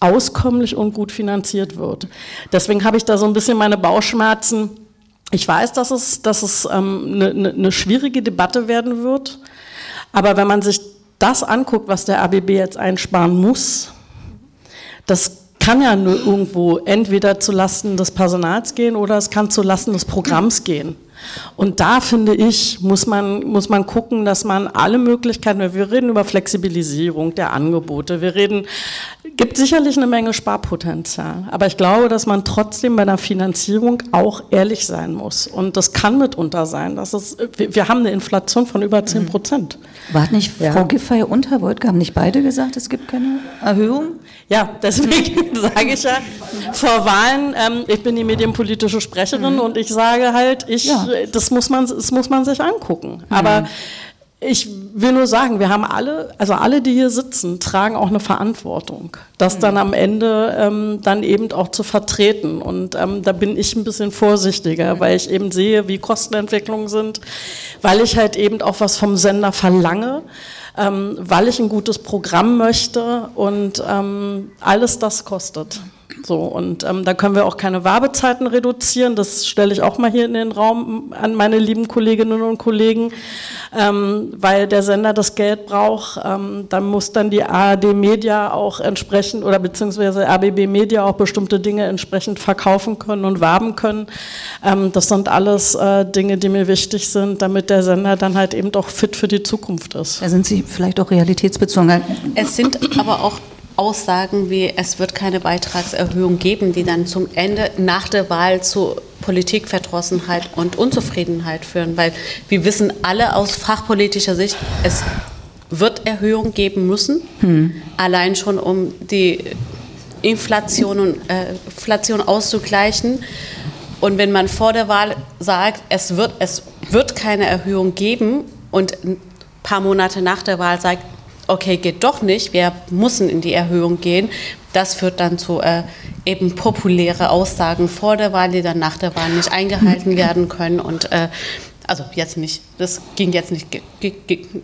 auskömmlich und gut finanziert wird. Deswegen habe ich da so ein bisschen meine Bauchschmerzen. Ich weiß, dass es, dass es ähm, eine, eine ne schwierige Debatte werden wird, aber wenn man sich das anguckt, was der ABB jetzt einsparen muss, das kann ja nur irgendwo entweder zu Lasten des Personals gehen oder es kann zu Lasten des Programms gehen. Und da finde ich, muss man, muss man gucken, dass man alle Möglichkeiten, wir reden über Flexibilisierung der Angebote, wir reden, gibt sicherlich eine Menge Sparpotenzial, aber ich glaube, dass man trotzdem bei der Finanzierung auch ehrlich sein muss. Und das kann mitunter sein, dass es, wir haben eine Inflation von über 10 Prozent. War nicht Frau ja. Giffey und Herr Woltke, haben nicht beide gesagt, es gibt keine Erhöhung? Ja, deswegen sage ich ja vor Wahlen, ähm, ich bin die medienpolitische Sprecherin mhm. und ich sage halt, ich, ja. Das, muss man, das muss man sich angucken. Mhm. Aber ich will nur sagen, wir haben alle, also alle, die hier sitzen, tragen auch eine Verantwortung, das dann am Ende ähm, dann eben auch zu vertreten. Und ähm, da bin ich ein bisschen vorsichtiger, weil ich eben sehe, wie Kostenentwicklungen sind, weil ich halt eben auch was vom Sender verlange ähm, weil ich ein gutes Programm möchte und ähm, alles das kostet. So, und ähm, da können wir auch keine Werbezeiten reduzieren. Das stelle ich auch mal hier in den Raum an meine lieben Kolleginnen und Kollegen, ähm, weil der Sender das Geld braucht. Ähm, dann muss dann die ARD Media auch entsprechend oder beziehungsweise RBB Media auch bestimmte Dinge entsprechend verkaufen können und werben können. Ähm, das sind alles äh, Dinge, die mir wichtig sind, damit der Sender dann halt eben auch fit für die Zukunft ist. Da sind Sie vielleicht auch realitätsbezogen. Es sind aber auch Aussagen wie, es wird keine Beitragserhöhung geben, die dann zum Ende nach der Wahl zu Politikverdrossenheit und Unzufriedenheit führen. Weil wir wissen alle aus fachpolitischer Sicht, es wird Erhöhungen geben müssen, hm. allein schon um die Inflation, und, äh, Inflation auszugleichen. Und wenn man vor der Wahl sagt, es wird, es wird keine Erhöhung geben und ein paar Monate nach der Wahl sagt, okay, geht doch nicht, wir müssen in die Erhöhung gehen. Das führt dann zu äh, eben populäre Aussagen vor der Wahl, die dann nach der Wahl nicht eingehalten werden können. Und äh, also jetzt nicht, das ging jetzt nicht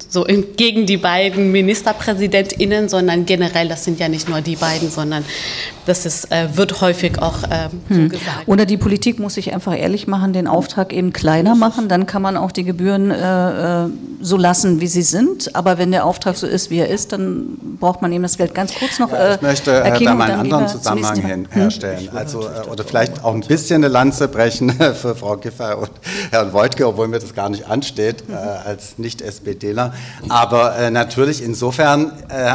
so gegen die beiden MinisterpräsidentInnen, sondern generell, das sind ja nicht nur die beiden, sondern das ist, äh, wird häufig auch äh, so hm. gesagt. Oder die Politik muss sich einfach ehrlich machen, den Auftrag eben kleiner machen, dann kann man auch die Gebühren äh, äh, so lassen, wie sie sind. Aber wenn der Auftrag so ist, wie er ist, dann braucht man eben das Geld ganz kurz noch. Ja, ich äh, möchte äh, da mal einen anderen Zusammenhang hin, herstellen. Hm? Also, oder vielleicht auch ein bisschen eine Lanze brechen für Frau Giffer und Herrn Wojtke, obwohl mir das gar nicht ansteht äh, als Nicht-SPDler. Aber äh, natürlich insofern äh,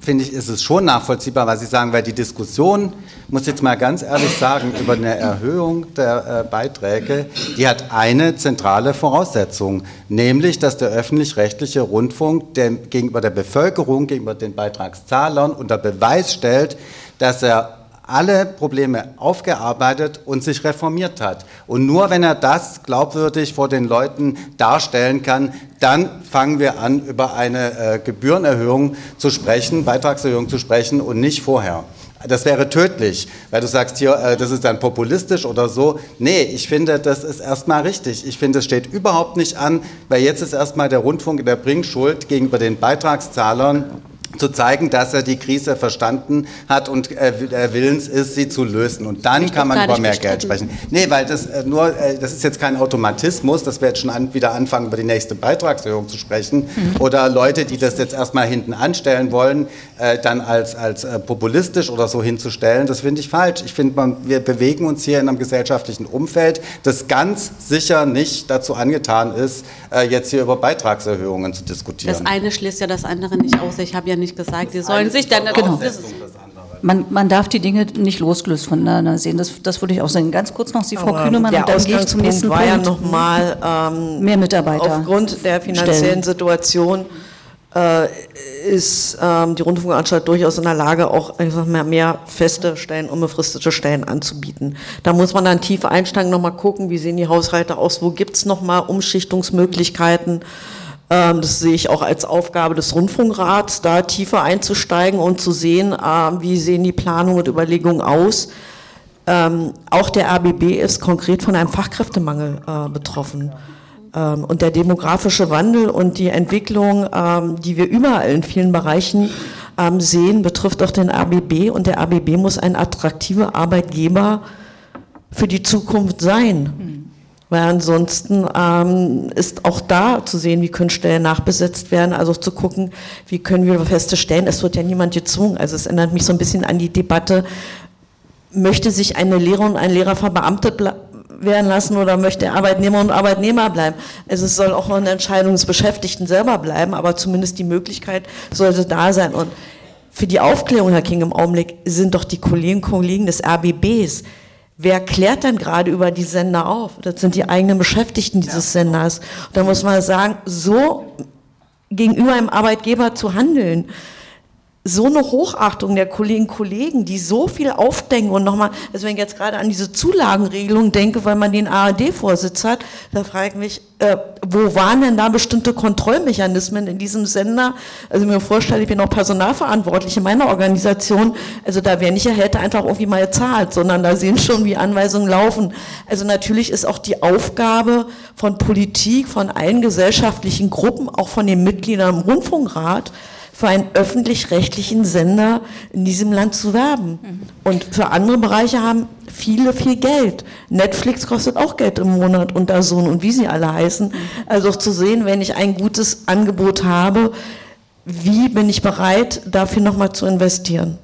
finde ich, ist es schon nachvollziehbar, was Sie sagen, weil die Diskussion, muss ich jetzt mal ganz ehrlich sagen, über eine Erhöhung der äh, Beiträge, die hat eine zentrale Voraussetzung, nämlich, dass der öffentlich-rechtliche Rundfunk dem, gegenüber der Bevölkerung, gegenüber den Beitragszahlern unter Beweis stellt, dass er alle Probleme aufgearbeitet und sich reformiert hat. Und nur wenn er das glaubwürdig vor den Leuten darstellen kann, dann fangen wir an, über eine äh, Gebührenerhöhung zu sprechen, Beitragserhöhung zu sprechen und nicht vorher. Das wäre tödlich, weil du sagst hier, äh, das ist dann populistisch oder so. Nee, ich finde, das ist erstmal richtig. Ich finde, es steht überhaupt nicht an, weil jetzt ist erstmal der Rundfunk in der Bringschuld gegenüber den Beitragszahlern zu zeigen, dass er die Krise verstanden hat und äh, willens ist, sie zu lösen. Und dann kann man über mehr Geld sprechen. Nee, weil das äh, nur, äh, das ist jetzt kein Automatismus, dass wir jetzt schon an, wieder anfangen, über die nächste Beitragserhöhung zu sprechen. Mhm. Oder Leute, die das jetzt erstmal hinten anstellen wollen, äh, dann als, als äh, populistisch oder so hinzustellen. Das finde ich falsch. Ich finde, wir bewegen uns hier in einem gesellschaftlichen Umfeld, das ganz sicher nicht dazu angetan ist, äh, jetzt hier über Beitragserhöhungen zu diskutieren. Das eine schließt ja das andere nicht aus. Ich habe ja nicht gesagt, sie sollen sich dann... Genau. man, man darf die Dinge nicht losgelöst voneinander sehen. Das, das würde ich auch sagen. Ganz kurz noch Sie, Frau Aber Kühnemann, der und dann gehe ich zum nächsten war Punkt. ja nochmal ähm, Mehr Mitarbeiter aufgrund der finanziellen stellen. Situation ist ähm, die Rundfunkanstalt durchaus in der Lage, auch ich sag mal, mehr feste Stellen, unbefristete Stellen anzubieten. Da muss man dann tief einsteigen, nochmal gucken, wie sehen die Haushalte aus, wo gibt's noch nochmal Umschichtungsmöglichkeiten. Ähm, das sehe ich auch als Aufgabe des Rundfunkrats, da tiefer einzusteigen und zu sehen, ähm, wie sehen die Planungen und Überlegungen aus. Ähm, auch der RBB ist konkret von einem Fachkräftemangel äh, betroffen. Ähm, und der demografische Wandel und die Entwicklung, ähm, die wir überall in vielen Bereichen ähm, sehen, betrifft auch den RBB. Und der RBB muss ein attraktiver Arbeitgeber für die Zukunft sein. Weil ansonsten ähm, ist auch da zu sehen, wie können Stellen nachbesetzt werden, also zu gucken, wie können wir feste Stellen, es wird ja niemand gezwungen. Also es erinnert mich so ein bisschen an die Debatte, möchte sich eine Lehrerin und ein Lehrer verbeamtet ble- werden lassen oder möchte Arbeitnehmer und Arbeitnehmer bleiben. Also es soll auch noch eine Entscheidung des Beschäftigten selber bleiben, aber zumindest die Möglichkeit sollte da sein. Und für die Aufklärung, Herr King, im Augenblick sind doch die Kolleginnen und Kollegen des RBBs. Wer klärt denn gerade über die Sender auf? Das sind die eigenen Beschäftigten dieses Senders. Und da muss man sagen, so gegenüber einem Arbeitgeber zu handeln, so eine Hochachtung der Kolleginnen und Kollegen, die so viel aufdenken und nochmal, also wenn ich jetzt gerade an diese Zulagenregelung denke, weil man den ARD-Vorsitz hat, da frage ich mich, äh, wo waren denn da bestimmte Kontrollmechanismen in diesem Sender? Also mir vorstelle, ich bin auch personalverantwortlich in meiner Organisation, also da werden nicht Erhälter einfach irgendwie mal gezahlt, sondern da sehen schon, wie Anweisungen laufen. Also natürlich ist auch die Aufgabe von Politik, von allen gesellschaftlichen Gruppen, auch von den Mitgliedern im Rundfunkrat, für einen öffentlich-rechtlichen Sender in diesem Land zu werben. Und für andere Bereiche haben viele viel Geld. Netflix kostet auch Geld im Monat und da so und wie sie alle heißen. Also auch zu sehen, wenn ich ein gutes Angebot habe, wie bin ich bereit, dafür nochmal zu investieren?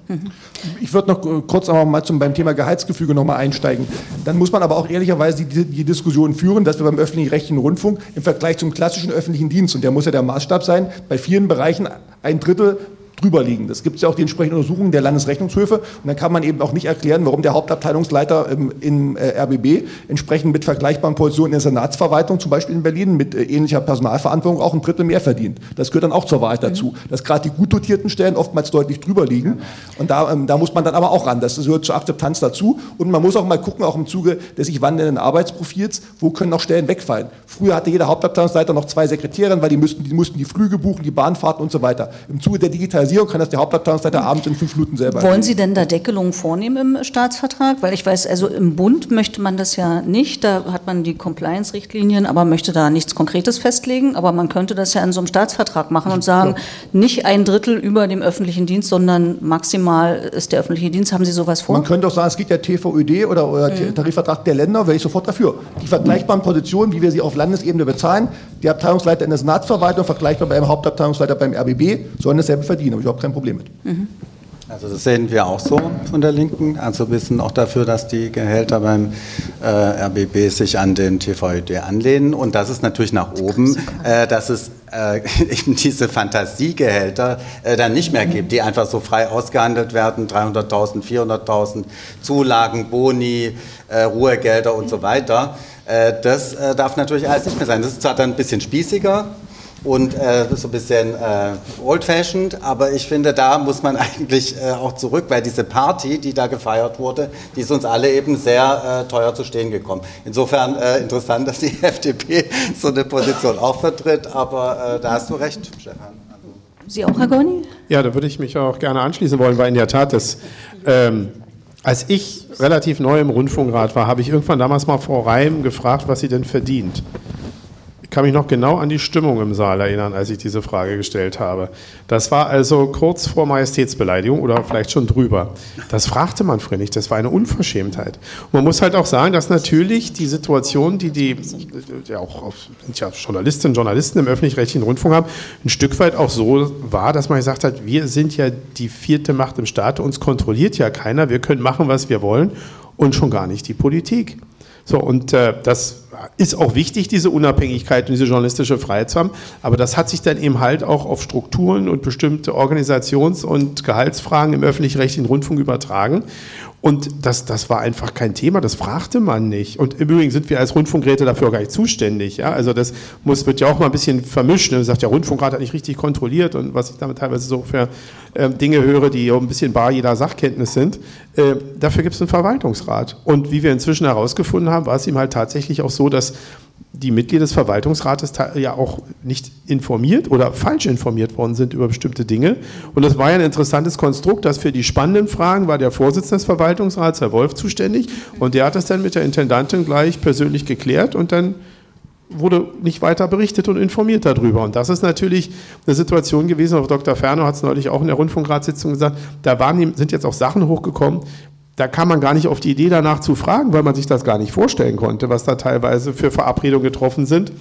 Ich würde noch kurz aber mal zum, beim Thema Gehaltsgefüge nochmal einsteigen. Dann muss man aber auch ehrlicherweise die, die Diskussion führen, dass wir beim öffentlich-rechtlichen Rundfunk im Vergleich zum klassischen öffentlichen Dienst, und der muss ja der Maßstab sein, bei vielen Bereichen ein Drittel drüber liegen. Das gibt es ja auch die entsprechenden Untersuchungen der Landesrechnungshöfe. Und dann kann man eben auch nicht erklären, warum der Hauptabteilungsleiter im, im äh, RBB entsprechend mit vergleichbaren Positionen in der Senatsverwaltung, zum Beispiel in Berlin, mit äh, ähnlicher Personalverantwortung auch ein Drittel mehr verdient. Das gehört dann auch zur Wahrheit dazu. Dass gerade die gut dotierten Stellen oftmals deutlich drüber liegen. Und da, ähm, da muss man dann aber auch ran. Das gehört zur Akzeptanz dazu. Und man muss auch mal gucken, auch im Zuge des sich wandelnden Arbeitsprofils, wo können noch Stellen wegfallen. Früher hatte jeder Hauptabteilungsleiter noch zwei Sekretärinnen, weil die, müssten, die mussten die Flüge buchen, die Bahnfahrten und so weiter. Im Zuge der Digitalisierung kann das der Hauptabteilungsleiter abends in fünf Minuten selber Wollen Sie denn da Deckelungen vornehmen im Staatsvertrag? Weil ich weiß, also im Bund möchte man das ja nicht. Da hat man die Compliance-Richtlinien, aber möchte da nichts Konkretes festlegen. Aber man könnte das ja in so einem Staatsvertrag machen und sagen, nicht ein Drittel über dem öffentlichen Dienst, sondern maximal ist der öffentliche Dienst. Haben Sie sowas vor? Man könnte auch sagen, es gibt ja TVÖD oder, oder Tarifvertrag der Länder, wäre ich sofort dafür. Die vergleichbaren Positionen, wie wir sie auf Landesebene bezahlen, die Abteilungsleiter in der Senatsverwaltung vergleichbar beim Hauptabteilungsleiter beim RBB, sollen dasselbe verdienen. Habe ich überhaupt kein Problem mit. Also das sehen wir auch so von der Linken. Also wir sind auch dafür, dass die Gehälter beim äh, RBB sich an den TVÖD anlehnen. Und das ist natürlich nach oben, äh, dass es äh, eben diese Fantasiegehälter äh, dann nicht mehr gibt, die einfach so frei ausgehandelt werden, 300.000, 400.000 Zulagen, Boni, äh, Ruhegelder und so weiter. Äh, das darf natürlich alles nicht mehr sein. Das ist zwar dann ein bisschen spießiger, und äh, so ein bisschen äh, old-fashioned, aber ich finde, da muss man eigentlich äh, auch zurück, weil diese Party, die da gefeiert wurde, die ist uns alle eben sehr äh, teuer zu stehen gekommen. Insofern äh, interessant, dass die FDP so eine Position auch vertritt, aber äh, da hast du recht, Stefan. Sie auch, Herr Gorni? Ja, da würde ich mich auch gerne anschließen wollen, weil in der Tat das, ähm, als ich relativ neu im Rundfunkrat war, habe ich irgendwann damals mal Frau Reim gefragt, was sie denn verdient. Kann mich noch genau an die Stimmung im Saal erinnern, als ich diese Frage gestellt habe. Das war also kurz vor Majestätsbeleidigung oder vielleicht schon drüber. Das fragte man früher nicht, das war eine Unverschämtheit. Man muss halt auch sagen, dass natürlich die Situation, die die ja auch auf, ja Journalistinnen und Journalisten im öffentlich-rechtlichen Rundfunk haben, ein Stück weit auch so war, dass man gesagt hat, wir sind ja die vierte Macht im Staat, uns kontrolliert ja keiner, wir können machen, was wir wollen und schon gar nicht die Politik. So, und äh, das ist auch wichtig, diese Unabhängigkeit und diese journalistische Freiheit zu haben. Aber das hat sich dann eben halt auch auf Strukturen und bestimmte Organisations- und Gehaltsfragen im öffentlich-rechtlichen Rundfunk übertragen. Und das, das war einfach kein Thema, das fragte man nicht. Und im Übrigen sind wir als Rundfunkräte dafür gar nicht zuständig. Ja? Also das muss, wird ja auch mal ein bisschen vermischt. Man sagt, der Rundfunkrat hat nicht richtig kontrolliert und was ich damit teilweise so für äh, Dinge höre, die ein bisschen bar jeder Sachkenntnis sind. Äh, dafür gibt es einen Verwaltungsrat. Und wie wir inzwischen herausgefunden haben, war es ihm halt tatsächlich auch so, dass die Mitglieder des Verwaltungsrates ja auch nicht informiert oder falsch informiert worden sind über bestimmte Dinge. Und das war ja ein interessantes Konstrukt, dass für die spannenden Fragen war der Vorsitzende des Verwaltungsrats, Herr Wolf, zuständig. Und der hat das dann mit der Intendantin gleich persönlich geklärt und dann wurde nicht weiter berichtet und informiert darüber. Und das ist natürlich eine Situation gewesen, auch Dr. Ferner hat es neulich auch in der Rundfunkratssitzung gesagt, da waren, sind jetzt auch Sachen hochgekommen, da kam man gar nicht auf die Idee, danach zu fragen, weil man sich das gar nicht vorstellen konnte, was da teilweise für Verabredungen getroffen sind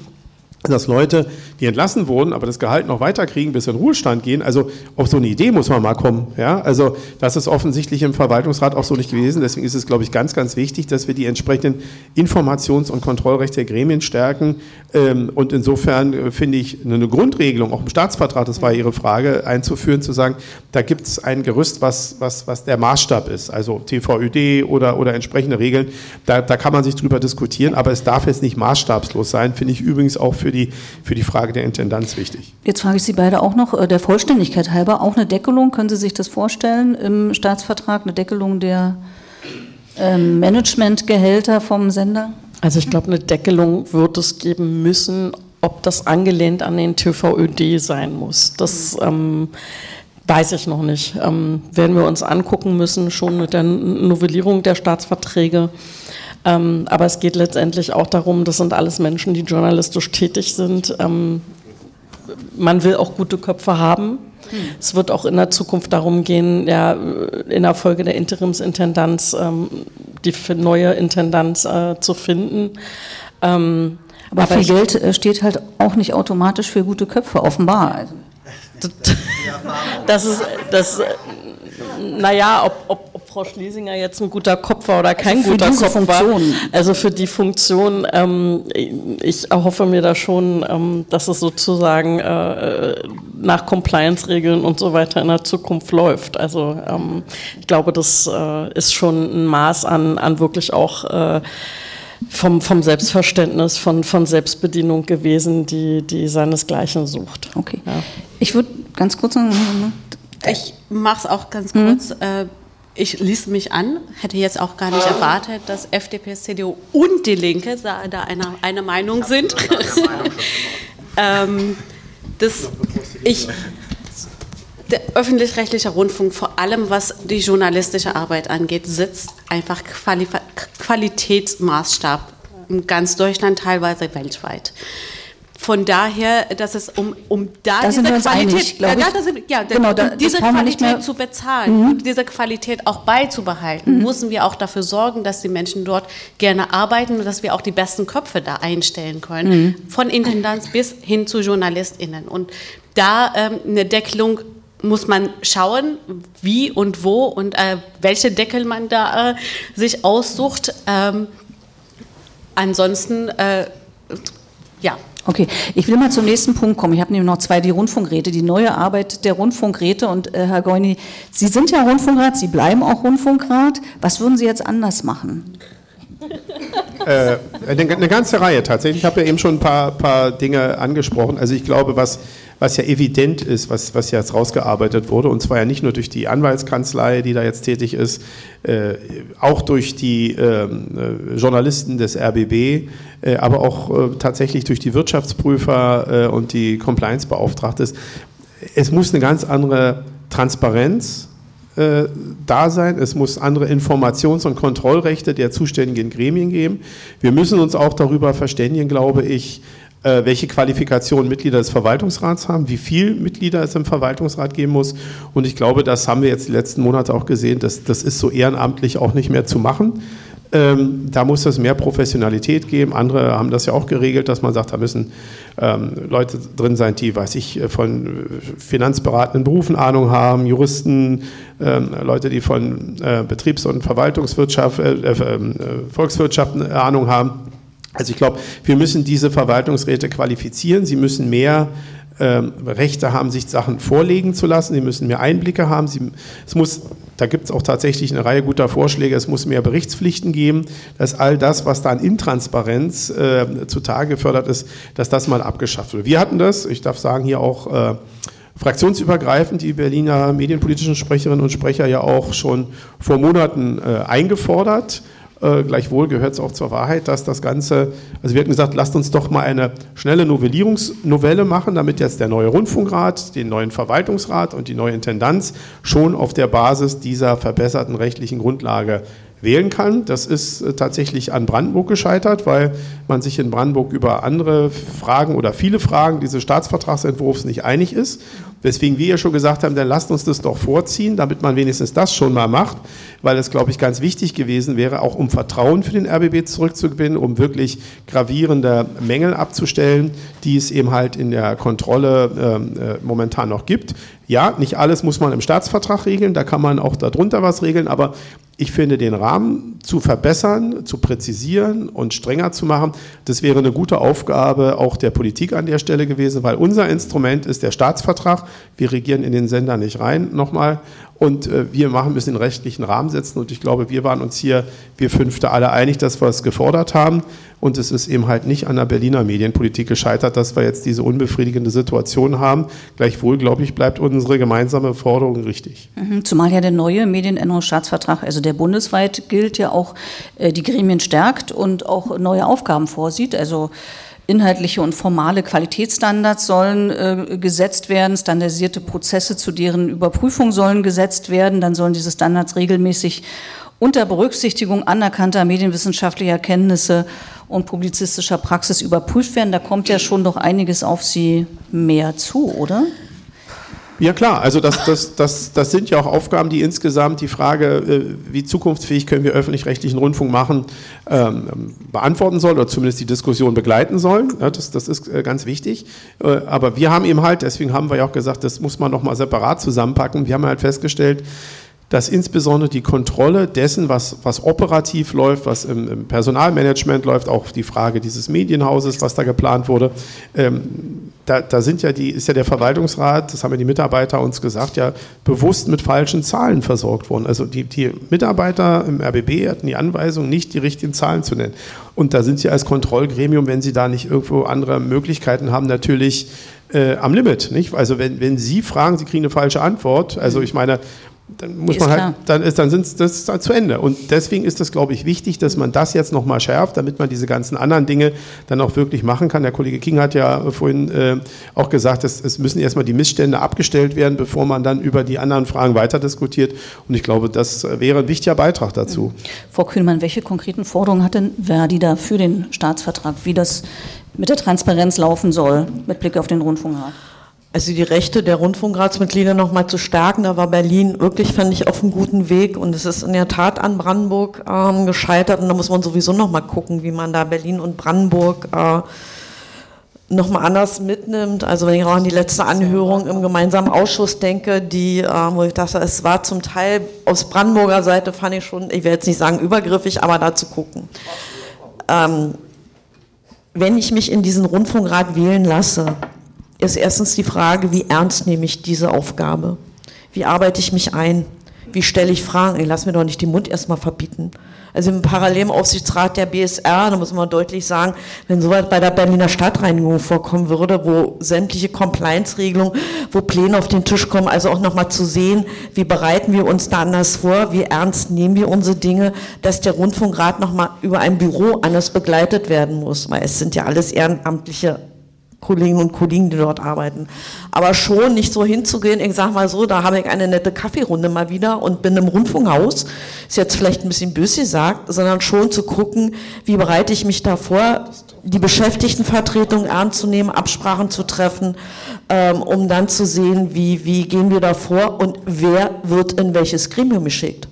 dass Leute, die entlassen wurden, aber das Gehalt noch weiterkriegen, bis in Ruhestand gehen. Also auf so eine Idee muss man mal kommen. Ja? Also das ist offensichtlich im Verwaltungsrat auch so nicht gewesen. Deswegen ist es, glaube ich, ganz, ganz wichtig, dass wir die entsprechenden Informations- und Kontrollrechte der Gremien stärken. Ähm, und insofern äh, finde ich eine Grundregelung, auch im Staatsvertrag, das war Ihre Frage, einzuführen, zu sagen, da gibt es ein Gerüst, was, was, was der Maßstab ist. Also TVÖD oder, oder entsprechende Regeln. Da, da kann man sich drüber diskutieren, aber es darf jetzt nicht maßstabslos sein, finde ich übrigens auch für die, für die Frage der Intendanz wichtig. Jetzt frage ich Sie beide auch noch, äh, der Vollständigkeit halber, auch eine Deckelung, können Sie sich das vorstellen im Staatsvertrag, eine Deckelung der ähm, Managementgehälter vom Sender? Also ich glaube, eine Deckelung wird es geben müssen, ob das angelehnt an den TVÖD sein muss. Das ähm, weiß ich noch nicht. Ähm, werden wir uns angucken müssen, schon mit der Novellierung der Staatsverträge. Ähm, aber es geht letztendlich auch darum, das sind alles Menschen, die journalistisch tätig sind. Ähm, man will auch gute Köpfe haben. Hm. Es wird auch in der Zukunft darum gehen, ja, in der Folge der Interimsintendanz ähm, die neue Intendanz äh, zu finden. Ähm, aber, aber viel Geld äh, steht halt auch nicht automatisch für gute Köpfe, offenbar. Also. Das ist, das, naja, ob, ob, ob, Frau Schlesinger jetzt ein guter Kopf war oder kein also guter Kopf Funktion. war. Also für die Funktion, ähm, ich erhoffe mir da schon, ähm, dass es sozusagen äh, nach Compliance-Regeln und so weiter in der Zukunft läuft. Also ähm, ich glaube, das äh, ist schon ein Maß an, an wirklich auch äh, vom, vom Selbstverständnis, von, von Selbstbedienung gewesen, die, die seinesgleichen sucht. Okay. Ja. Ich würde ganz kurz noch, ich mache es auch ganz kurz. Mhm. Ich ließ mich an, hätte jetzt auch gar nicht erwartet, dass FDP, CDU und die Linke da einer eine Meinung sind. ähm, das, ich, der öffentlich-rechtliche Rundfunk, vor allem was die journalistische Arbeit angeht, sitzt einfach Quali Qualitätsmaßstab in ganz Deutschland, teilweise weltweit. Von daher, dass es um, um da da diese Qualität, einig, ja, da sind, ja, genau, da, um diese Qualität zu bezahlen mhm. und diese Qualität auch beizubehalten, mhm. müssen wir auch dafür sorgen, dass die Menschen dort gerne arbeiten und dass wir auch die besten Köpfe da einstellen können, mhm. von Intendanz bis hin zu JournalistInnen. Und da ähm, eine Deckelung muss man schauen, wie und wo und äh, welche Deckel man da äh, sich aussucht. Ähm, ansonsten, äh, ja, Okay, ich will mal zum nächsten Punkt kommen. Ich habe nämlich noch zwei, die Rundfunkräte, die neue Arbeit der Rundfunkräte. Und äh, Herr Goini, Sie sind ja Rundfunkrat, Sie bleiben auch Rundfunkrat. Was würden Sie jetzt anders machen? Äh, eine, ganze Reihe tatsächlich. Ich habe ja eben schon ein paar, paar Dinge angesprochen. Also ich glaube, was was ja evident ist, was, was jetzt rausgearbeitet wurde, und zwar ja nicht nur durch die Anwaltskanzlei, die da jetzt tätig ist, äh, auch durch die ähm, äh, Journalisten des RBB, äh, aber auch äh, tatsächlich durch die Wirtschaftsprüfer äh, und die Compliance-Beauftragte. Es muss eine ganz andere Transparenz äh, da sein. Es muss andere Informations- und Kontrollrechte der zuständigen Gremien geben. Wir müssen uns auch darüber verständigen, glaube ich, äh, welche Qualifikationen Mitglieder des Verwaltungsrats haben, wie viele Mitglieder es im Verwaltungsrat geben muss. Und ich glaube, das haben wir jetzt die letzten Monate auch gesehen, dass das ist so ehrenamtlich auch nicht mehr zu machen. Ähm, da muss es mehr Professionalität geben. Andere haben das ja auch geregelt, dass man sagt, da müssen ähm, Leute drin sein, die, weiß ich, von finanzberatenden Berufen Ahnung haben, Juristen, ähm, Leute, die von äh, Betriebs- und Verwaltungswirtschaft, äh, äh, Volkswirtschaften Ahnung haben. Also ich glaube, wir müssen diese Verwaltungsräte qualifizieren. Sie müssen mehr ähm, Rechte haben, sich Sachen vorlegen zu lassen. Sie müssen mehr Einblicke haben. Sie, es muss, da gibt es auch tatsächlich eine Reihe guter Vorschläge. Es muss mehr Berichtspflichten geben, dass all das, was da an Intransparenz äh, zutage gefördert ist, dass das mal abgeschafft wird. Wir hatten das, ich darf sagen, hier auch äh, fraktionsübergreifend die Berliner medienpolitischen Sprecherinnen und Sprecher ja auch schon vor Monaten äh, eingefordert. Äh, gleichwohl gehört es auch zur Wahrheit, dass das Ganze, also wir hatten gesagt, lasst uns doch mal eine schnelle Novellierungsnovelle machen, damit jetzt der neue Rundfunkrat, den neuen Verwaltungsrat und die neue Intendanz schon auf der Basis dieser verbesserten rechtlichen Grundlage wählen kann. Das ist äh, tatsächlich an Brandenburg gescheitert, weil man sich in Brandenburg über andere Fragen oder viele Fragen dieses Staatsvertragsentwurfs nicht einig ist. Weswegen wir ja schon gesagt haben, dann lasst uns das doch vorziehen, damit man wenigstens das schon mal macht, weil es, glaube ich, ganz wichtig gewesen wäre, auch um Vertrauen für den RBB zurückzugewinnen, um wirklich gravierende Mängel abzustellen, die es eben halt in der Kontrolle ähm, äh, momentan noch gibt. Ja, nicht alles muss man im Staatsvertrag regeln, da kann man auch darunter was regeln, aber ich finde, den Rahmen zu verbessern, zu präzisieren und strenger zu machen, das wäre eine gute Aufgabe auch der Politik an der Stelle gewesen, weil unser Instrument ist der Staatsvertrag. Wir regieren in den Sender nicht rein, nochmal. Und äh, wir machen, müssen den rechtlichen Rahmen setzen. Und ich glaube, wir waren uns hier, wir Fünfte, alle einig, dass wir es gefordert haben. Und es ist eben halt nicht an der Berliner Medienpolitik gescheitert, dass wir jetzt diese unbefriedigende Situation haben. Gleichwohl, glaube ich, bleibt unsere gemeinsame Forderung richtig. Mhm, zumal ja der neue Medienänderungsstaatsvertrag, also der bundesweit gilt, ja auch äh, die Gremien stärkt und auch neue Aufgaben vorsieht. Also Inhaltliche und formale Qualitätsstandards sollen äh, gesetzt werden, standardisierte Prozesse zu deren Überprüfung sollen gesetzt werden, dann sollen diese Standards regelmäßig unter Berücksichtigung anerkannter medienwissenschaftlicher Kenntnisse und publizistischer Praxis überprüft werden. Da kommt ja schon doch einiges auf Sie mehr zu, oder? Ja klar, also das, das, das, das sind ja auch Aufgaben, die insgesamt die Frage, äh, wie zukunftsfähig können wir öffentlich-rechtlichen Rundfunk machen, ähm, beantworten sollen oder zumindest die Diskussion begleiten sollen. Das, das ist äh, ganz wichtig. Äh, aber wir haben eben halt, deswegen haben wir ja auch gesagt, das muss man nochmal separat zusammenpacken. Wir haben halt festgestellt, dass insbesondere die Kontrolle dessen, was, was operativ läuft, was im, im, Personalmanagement läuft, auch die Frage dieses Medienhauses, was da geplant wurde, ähm, da, da, sind ja die, ist ja der Verwaltungsrat, das haben ja die Mitarbeiter uns gesagt, ja bewusst mit falschen Zahlen versorgt worden. Also die, die Mitarbeiter im RBB hatten die Anweisung, nicht die richtigen Zahlen zu nennen. Und da sind sie als Kontrollgremium, wenn sie da nicht irgendwo andere Möglichkeiten haben, natürlich äh, am Limit. Nicht? Also wenn, wenn Sie fragen, Sie kriegen eine falsche Antwort, also ich meine, dann muss man halt, dann ist, dann sind das dann zu Ende. Und deswegen ist es, glaube ich, wichtig, dass man das jetzt nochmal schärft, damit man diese ganzen anderen Dinge dann auch wirklich machen kann. Der Kollege King hat ja vorhin äh, auch gesagt, dass, es müssen erstmal die Missstände abgestellt werden, bevor man dann über die anderen Fragen weiter diskutiert. Und ich glaube, das wäre ein wichtiger Beitrag dazu. Frau Kühlmann, welche konkreten Forderungen hat denn Verdi da für den Staatsvertrag, wie das mit der Transparenz laufen soll, mit Blick auf den Rundfunkrat? Also die Rechte der Rundfunkratsmitglieder nochmal zu stärken, da war Berlin wirklich, fand ich, auf einem guten Weg und es ist in der Tat an Brandenburg ähm, gescheitert und da muss man sowieso nochmal gucken, wie man da Berlin und Brandenburg äh, nochmal anders mitnimmt. Also wenn ich auch an die letzte Anhörung im gemeinsamen Ausschuss denke, die, äh, wo ich dachte, es war zum Teil aus Brandenburger Seite, fand ich schon, ich werde jetzt nicht sagen übergriffig, aber da zu gucken. Ähm, wenn ich mich in diesen Rundfunkrat wählen lasse, ist erstens die Frage, wie ernst nehme ich diese Aufgabe? Wie arbeite ich mich ein? Wie stelle ich Fragen? Ich lasse mir doch nicht den Mund erstmal verbieten. Also im Parallelaufsichtsrat der BSR, da muss man deutlich sagen, wenn sowas bei der Berliner Stadtreinigung vorkommen würde, wo sämtliche Compliance-Regelungen, wo Pläne auf den Tisch kommen, also auch nochmal zu sehen, wie bereiten wir uns da anders vor, wie ernst nehmen wir unsere Dinge, dass der Rundfunkrat nochmal über ein Büro anders begleitet werden muss, weil es sind ja alles ehrenamtliche Kolleginnen und Kollegen, die dort arbeiten. Aber schon nicht so hinzugehen, ich sag mal so, da habe ich eine nette Kaffeerunde mal wieder und bin im Rundfunkhaus, ist jetzt vielleicht ein bisschen böse gesagt, sondern schon zu gucken, wie bereite ich mich da vor, die Beschäftigtenvertretung ernst zu nehmen, Absprachen zu treffen, ähm, um dann zu sehen, wie, wie gehen wir da vor und wer wird in welches Gremium geschickt.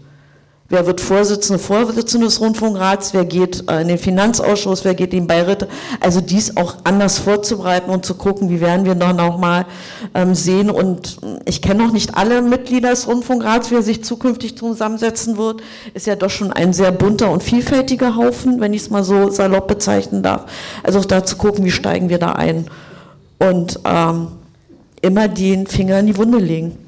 Wer wird Vorsitzende, Vorsitzende des Rundfunkrats, wer geht äh, in den Finanzausschuss, wer geht in den Beiräte. Also dies auch anders vorzubereiten und zu gucken, wie werden wir dann auch mal ähm, sehen. Und ich kenne noch nicht alle Mitglieder des Rundfunkrats, wie er sich zukünftig zusammensetzen wird. Ist ja doch schon ein sehr bunter und vielfältiger Haufen, wenn ich es mal so salopp bezeichnen darf. Also auch da zu gucken, wie steigen wir da ein. Und ähm, immer den Finger in die Wunde legen.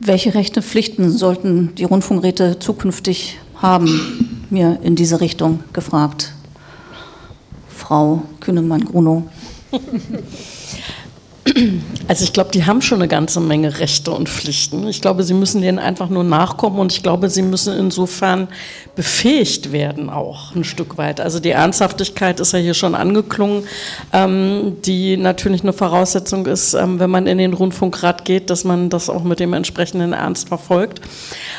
Welche Rechte, Pflichten sollten die Rundfunkräte zukünftig haben? Mir in diese Richtung gefragt. Frau Kühnemann-Grunow. Also ich glaube, die haben schon eine ganze Menge Rechte und Pflichten. Ich glaube, sie müssen denen einfach nur nachkommen und ich glaube, sie müssen insofern befähigt werden auch ein Stück weit. Also die Ernsthaftigkeit ist ja hier schon angeklungen, ähm, die natürlich eine Voraussetzung ist, ähm, wenn man in den Rundfunkrat geht, dass man das auch mit dem entsprechenden Ernst verfolgt.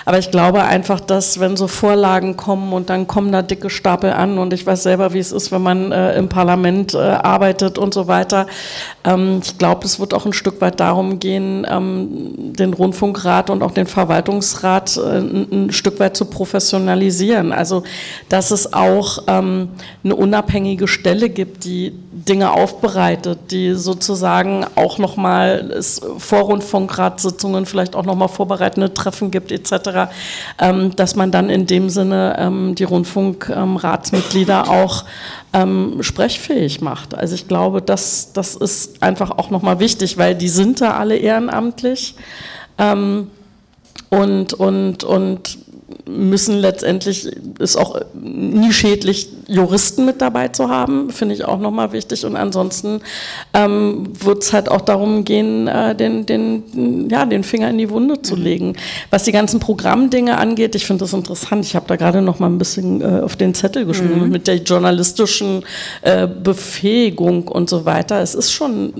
Aber ich glaube einfach, dass wenn so Vorlagen kommen und dann kommen da dicke Stapel an und ich weiß selber, wie es ist, wenn man äh, im Parlament äh, arbeitet und so weiter. Ähm, ich glaube, es wird auch ein Stück weit darum gehen, ähm, den Rundfunkrat und auch den Verwaltungsrat äh, ein, ein, Stück weit zu professionalisieren. Also, dass es auch ähm, eine unabhängige Stelle gibt, die Dinge aufbereitet, die sozusagen auch nochmal vor Rundfunkratssitzungen vielleicht auch nochmal vorbereitende Treffen gibt etc., ähm, dass man dann in dem Sinne die Rundfunkratsmitglieder auch ähm, sprechfähig macht. Also ich glaube, das, das ist einfach auch nochmal wichtig, weil die sind da alle ehrenamtlich ähm, und, und, und müssen letztendlich, ist auch nie schädlich, Juristen mit dabei zu haben, finde ich auch nochmal wichtig. Und ansonsten ähm, wird es halt auch darum gehen, äh, den, den, ja, den Finger in die Wunde zu mhm. legen. Was die ganzen Programmdinge angeht, ich finde das interessant. Ich habe da gerade noch mal ein bisschen äh, auf den Zettel geschrieben mhm. mit der journalistischen äh, Befähigung und so weiter. Es ist schon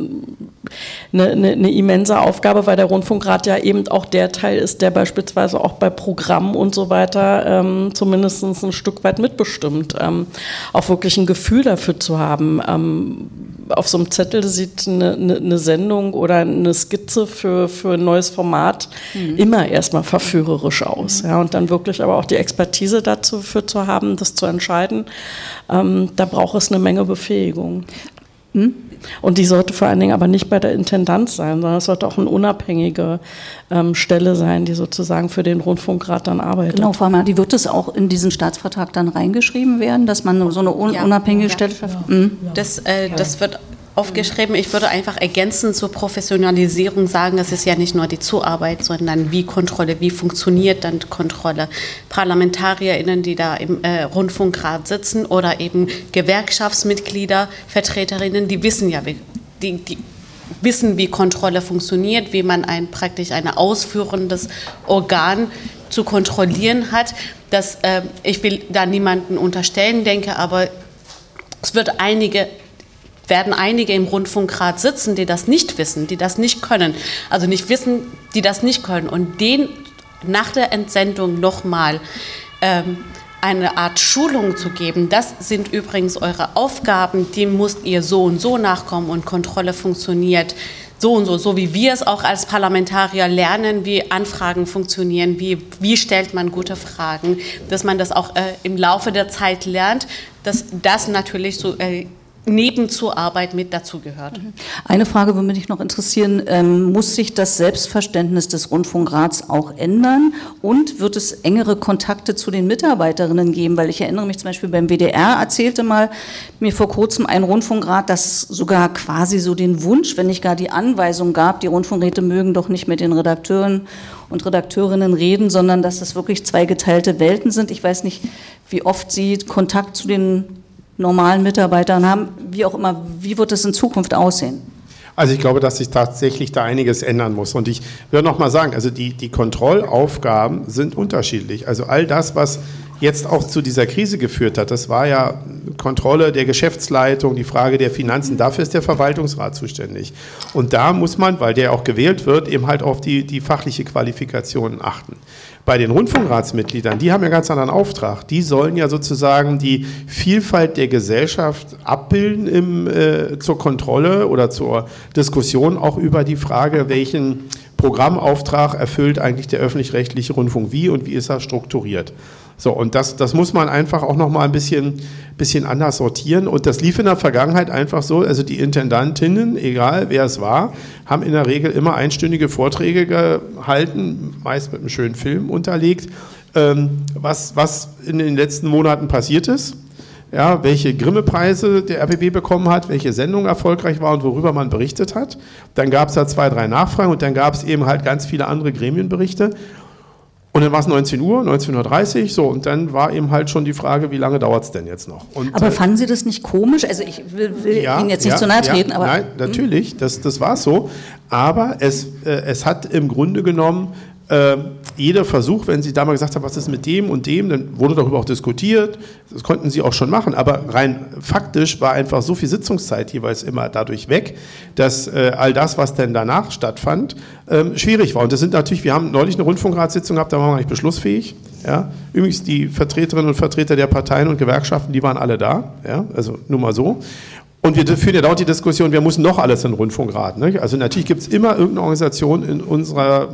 eine, eine, eine immense Aufgabe, weil der Rundfunkrat ja eben auch der Teil ist, der beispielsweise auch bei Programmen und so weiter ähm, zumindest ein Stück weit mitbestimmt. Ähm, auch wirklich ein Gefühl dafür zu haben. Ähm, auf so einem Zettel sieht eine, eine, Sendung oder eine Skizze für, für ein neues Format mhm. immer erstmal verführerisch aus. Ja, und dann wirklich aber auch die Expertise dazu für zu haben, das zu entscheiden, ähm, da braucht es eine Menge Befähigung. Hm? Und die sollte vor allen Dingen aber nicht bei der Intendanz sein, sondern es sollte auch eine unabhängige ähm, Stelle sein, die sozusagen für den Rundfunkrat dann arbeitet. Genau, Frau Mar, die wird es auch in diesen Staatsvertrag dann reingeschrieben werden, dass man so eine un ja, unabhängige ja, Stelle schafft? Ja. Mhm. Das, äh, das wird aufgeschrieben. Ich würde einfach ergänzend zur Professionalisierung sagen, es ist ja nicht nur die Zuarbeit, sondern wie Kontrolle, wie funktioniert dann Kontrolle. ParlamentarierInnen, die da im äh, Rundfunkrat sitzen oder eben Gewerkschaftsmitglieder, Vertreterinnen, die wissen ja, wie, die, die wissen, wie Kontrolle funktioniert, wie man ein praktisch ein ausführendes Organ zu kontrollieren hat. Das, äh, ich will da niemanden unterstellen, denke aber, es wird einige werden einige im Rundfunkrat sitzen, die das nicht wissen, die das nicht können. Also nicht wissen, die das nicht können. Und denen nach der Entsendung nochmal ähm, eine Art Schulung zu geben. Das sind übrigens eure Aufgaben, dem müsst ihr so und so nachkommen und Kontrolle funktioniert so und so, so wie wir es auch als Parlamentarier lernen, wie Anfragen funktionieren, wie, wie stellt man gute Fragen, dass man das auch äh, im Laufe der Zeit lernt, dass das natürlich so äh, neben zur Arbeit mit dazugehört. Eine Frage würde mich noch interessieren, ähm, muss sich das Selbstverständnis des Rundfunkrats auch ändern und wird es engere Kontakte zu den Mitarbeiterinnen geben? Weil ich erinnere mich zum Beispiel beim WDR erzählte mal mir vor kurzem ein Rundfunkrat, dass es sogar quasi so den Wunsch, wenn nicht gar die Anweisung gab, die Rundfunkräte mögen doch nicht mit den Redakteuren und Redakteurinnen reden, sondern dass das wirklich zwei geteilte Welten sind. Ich weiß nicht, wie oft Sie Kontakt zu den normalen Mitarbeitern haben. Wie auch immer, wie wird es in Zukunft aussehen? Also ich glaube, dass sich tatsächlich da einiges ändern muss. Und ich würde noch mal sagen, also die, die Kontrollaufgaben sind unterschiedlich. Also all das, was jetzt auch zu dieser Krise geführt hat, das war ja Kontrolle der Geschäftsleitung, die Frage der Finanzen, dafür ist der Verwaltungsrat zuständig. Und da muss man, weil der auch gewählt wird, eben halt auf die, die fachliche Qualifikation achten. Bei den Rundfunkratsmitgliedern, die haben ja ganz anderen Auftrag. Die sollen ja sozusagen die Vielfalt der Gesellschaft abbilden im, äh, zur Kontrolle oder zur Diskussion auch über die Frage, welchen Programmauftrag erfüllt eigentlich der öffentlich-rechtliche Rundfunk wie und wie ist er strukturiert. So, und das, das muss man einfach auch noch mal ein bisschen, bisschen anders sortieren. Und das lief in der Vergangenheit einfach so, also die Intendantinnen, egal wer es war, haben in der Regel immer einstündige Vorträge gehalten, meist mit einem schönen Film unterlegt, ähm, was, was in den letzten Monaten passiert ist ja, welche Grimme-Preise der RBB bekommen hat, welche Sendung erfolgreich war und worüber man berichtet hat. Dann gab es da zwei, drei Nachfragen und dann gab es eben halt ganz viele andere Gremienberichte. Und dann war es 19 Uhr, 19.30 Uhr, so, und dann war eben halt schon die Frage, wie lange dauert es denn jetzt noch? Und, aber äh, fanden Sie das nicht komisch? Also ich will, will ja, Ihnen jetzt nicht ja, zu nahe treten, ja, aber... Nein, natürlich, das, das war so. Aber es, äh, es hat im Grunde genommen äh, jeder Versuch, wenn Sie da mal gesagt haben, was ist mit dem und dem, dann wurde darüber auch diskutiert. Das konnten Sie auch schon machen, aber rein faktisch war einfach so viel Sitzungszeit jeweils immer dadurch weg, dass äh, all das, was denn danach stattfand, ähm, schwierig war. Und das sind natürlich, wir haben neulich eine Rundfunkratssitzung gehabt, da waren wir nicht beschlussfähig. Ja. Übrigens, die Vertreterinnen und Vertreter der Parteien und Gewerkschaften, die waren alle da. Ja. Also nur mal so. Und wir führen ja dort die Diskussion, wir müssen noch alles in den Rundfunkrat. Also natürlich gibt es immer irgendeine Organisation in unserer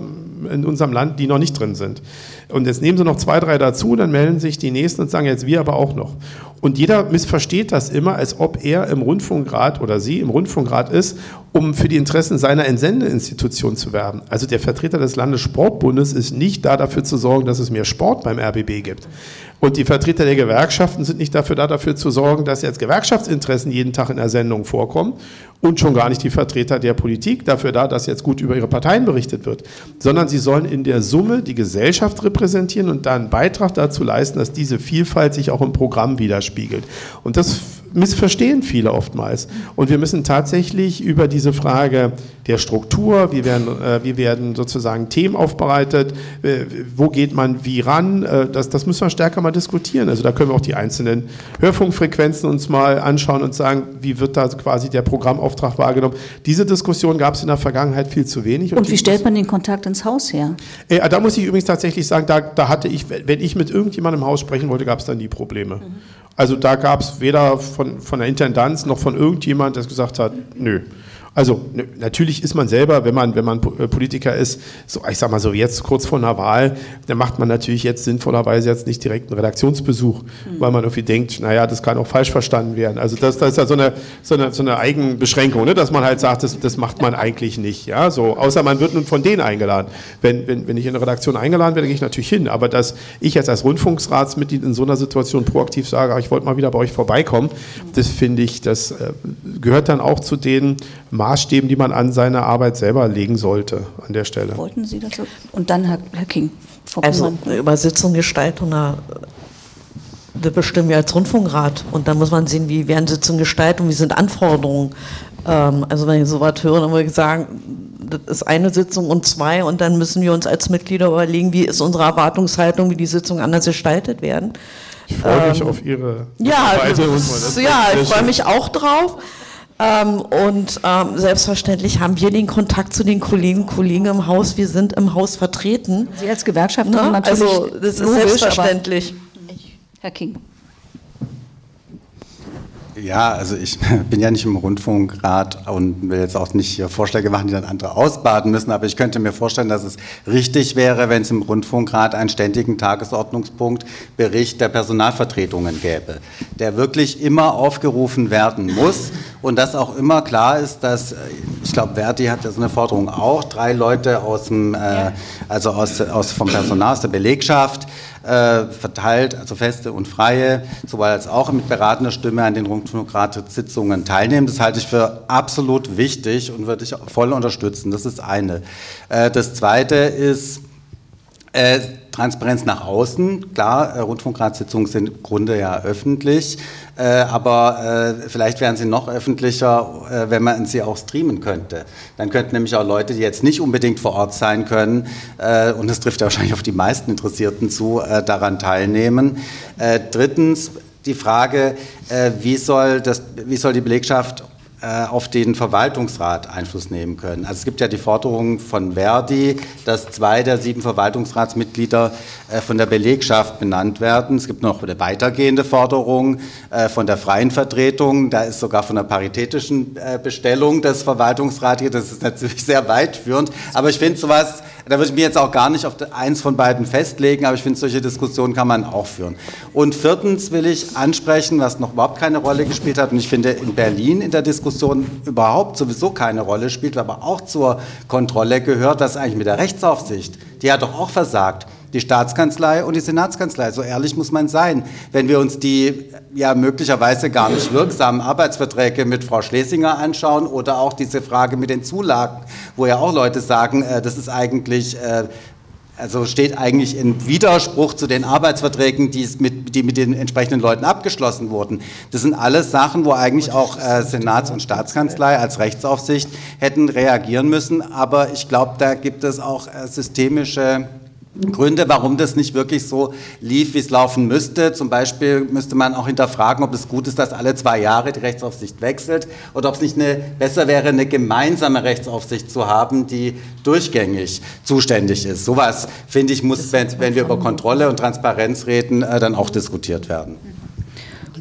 in unserem Land, die noch nicht drin sind. Und jetzt nehmen Sie noch zwei, drei dazu, dann melden sich die Nächsten und sagen jetzt wir aber auch noch. Und jeder missversteht das immer, als ob er im Rundfunkrat oder sie im Rundfunkrat ist, um für die Interessen seiner Entsendeinstitution zu werben. Also der Vertreter des Landessportbundes ist nicht da dafür zu sorgen, dass es mehr Sport beim RBB gibt. Und die Vertreter der Gewerkschaften sind nicht dafür da, dafür zu sorgen, dass jetzt Gewerkschaftsinteressen jeden Tag in der Sendung vorkommen. Und schon gar nicht die Vertreter der Politik dafür da, dass jetzt gut über ihre Parteien berichtet wird. Sondern sie sollen in der Summe die Gesellschaft repräsentieren und da einen Beitrag dazu leisten, dass diese Vielfalt sich auch im Programm widerspiegelt. Und das missverstehen viele oftmals. Und wir müssen tatsächlich über diese Frage der Struktur, wie werden, äh, wie werden sozusagen Themen aufbereitet, äh, wo geht man wie ran, äh, das, das müssen wir stärker mal diskutieren. Also da können wir auch die einzelnen Hörfunkfrequenzen uns mal anschauen und sagen, wie wird da quasi der Programmauftrag wahrgenommen. Diese Diskussion gab es in der Vergangenheit viel zu wenig. Und, und wie stellt man den Kontakt ins Haus her? Äh, da muss ich übrigens tatsächlich sagen, da, da hatte ich, wenn ich mit irgendjemandem im Haus sprechen wollte, gab es dann die Probleme. Mhm. Also da gab es weder von, von der Intendanz noch von irgendjemand, der gesagt hat, nö. Also natürlich ist man selber, wenn man, wenn man äh, Politiker ist, so ich sag mal so jetzt kurz vor einer Wahl, dann macht man natürlich jetzt sinnvollerweise jetzt nicht direkt einen Redaktionsbesuch, mhm. weil man irgendwie denkt, naja, das kann auch falsch verstanden werden. Also das, das ist ja so eine, so eine, so eine Eigenbeschränkung, ne? dass man halt sagt, das, das macht man eigentlich nicht. Ja? So, außer man wird nun von denen eingeladen. Wenn, wenn, wenn ich in eine Redaktion eingeladen werde, gehe ich natürlich hin. Aber dass ich jetzt als Rundfunksratsmitglied in so einer Situation proaktiv sage, ich wollte mal wieder bei euch vorbeikommen, das finde ich, das äh, gehört dann auch zu den Maßstäben, die man an seine Arbeit selber legen sollte an der Stelle. Wollten Sie dazu? Und dann Herr, Herr King. Frau also eine Übersetzung, Gestaltung, das bestimmen wir als Rundfunkrat. Und dann muss man sehen, wie werden Sitzungen gestaltet und wie sind Anforderungen. Ähm, also wenn ich so was höre, dann würde ich sagen, das ist eine Sitzung und zwei und dann müssen wir uns als Mitglieder überlegen, wie ist unsere Erwartungshaltung, wie die Sitzungen anders gestaltet werden. Ich freue mich ähm, auf Ihre ja, Weise. Ja, ich freue mich auch drauf. Ähm, und ähm, selbstverständlich haben wir den Kontakt zu den Kolleginnen und Kollegen im Haus. Wir sind im Haus vertreten. Sie als Gewerkschafterin ne? natürlich. Also das ist logisch, selbstverständlich. Herr King. Ja, also ich bin ja nicht im Rundfunkrat und will jetzt auch nicht hier Vorschläge machen, die dann andere ausbaden müssen, aber ich könnte mir vorstellen, dass es richtig wäre, wenn es im Rundfunkrat einen ständigen Tagesordnungspunkt Bericht der Personalvertretungen gäbe, der wirklich immer aufgerufen werden muss und dass auch immer klar ist, dass, ich glaube, Verdi hat ja so eine Forderung auch, drei Leute aus dem, äh, also aus, aus vom Personal, aus der Belegschaft, äh, verteilt, also feste und freie, sowohl als auch mit beratender Stimme an den Rundfunkratssitzungen teilnehmen. Das halte ich für absolut wichtig und würde ich voll unterstützen. Das ist eine. Äh, das zweite ist, äh, Transparenz nach außen. Klar, äh, Rundfunkratssitzungen sind im Grunde ja öffentlich, äh, aber äh, vielleicht wären sie noch öffentlicher, äh, wenn man sie auch streamen könnte. Dann könnten nämlich auch Leute, die jetzt nicht unbedingt vor Ort sein können, äh, und das trifft ja wahrscheinlich auf die meisten Interessierten zu, äh, daran teilnehmen. drittens die Frage, wie soll, das, wie soll die Belegschaft auf den Verwaltungsrat Einfluss nehmen können. Also es gibt ja die Forderung von Verdi, dass zwei der sieben Verwaltungsratsmitglieder äh, von der Belegschaft benannt werden. Es gibt noch eine weitergehende Forderung äh, von der freien Vertretung. Da ist sogar von der paritätischen Bestellung des Verwaltungsrats hier. Das ist natürlich sehr weitführend. Aber ich finde sowas, da würde ich mir jetzt auch gar nicht auf eins von beiden festlegen, aber ich finde, solche Diskussionen kann man auch führen. Und viertens will ich ansprechen, was noch überhaupt keine Rolle gespielt hat, und ich finde in Berlin in der Diskussion überhaupt sowieso keine Rolle spielt, aber auch zur Kontrolle gehört, was eigentlich mit der Rechtsaufsicht, die hat doch auch versagt die Staatskanzlei und die Senatskanzlei. So ehrlich muss man sein. Wenn wir uns die ja möglicherweise gar nicht wirksamen Arbeitsverträge mit Frau Schlesinger anschauen oder auch diese Frage mit den Zulagen, wo ja auch Leute sagen, äh, das ist eigentlich äh, also steht eigentlich in Widerspruch zu den Arbeitsverträgen, die, mit, die mit den entsprechenden Leuten abgeschlossen wurden. Das sind alles Sachen, wo eigentlich auch äh, Senats- und Staatskanzlei als Rechtsaufsicht hätten reagieren müssen. Aber ich glaube, da gibt es auch äh, systemische Gründe, warum das nicht wirklich so lief, wie es laufen müsste. Zum Beispiel müsste man auch hinterfragen, ob es gut ist, dass alle zwei Jahre die Rechtsaufsicht wechselt oder ob es nicht eine, besser wäre, eine gemeinsame Rechtsaufsicht zu haben, die durchgängig zuständig ist. Sowas, finde ich, muss, wenn, wenn wir über Kontrolle und Transparenz reden, äh, dann auch diskutiert werden.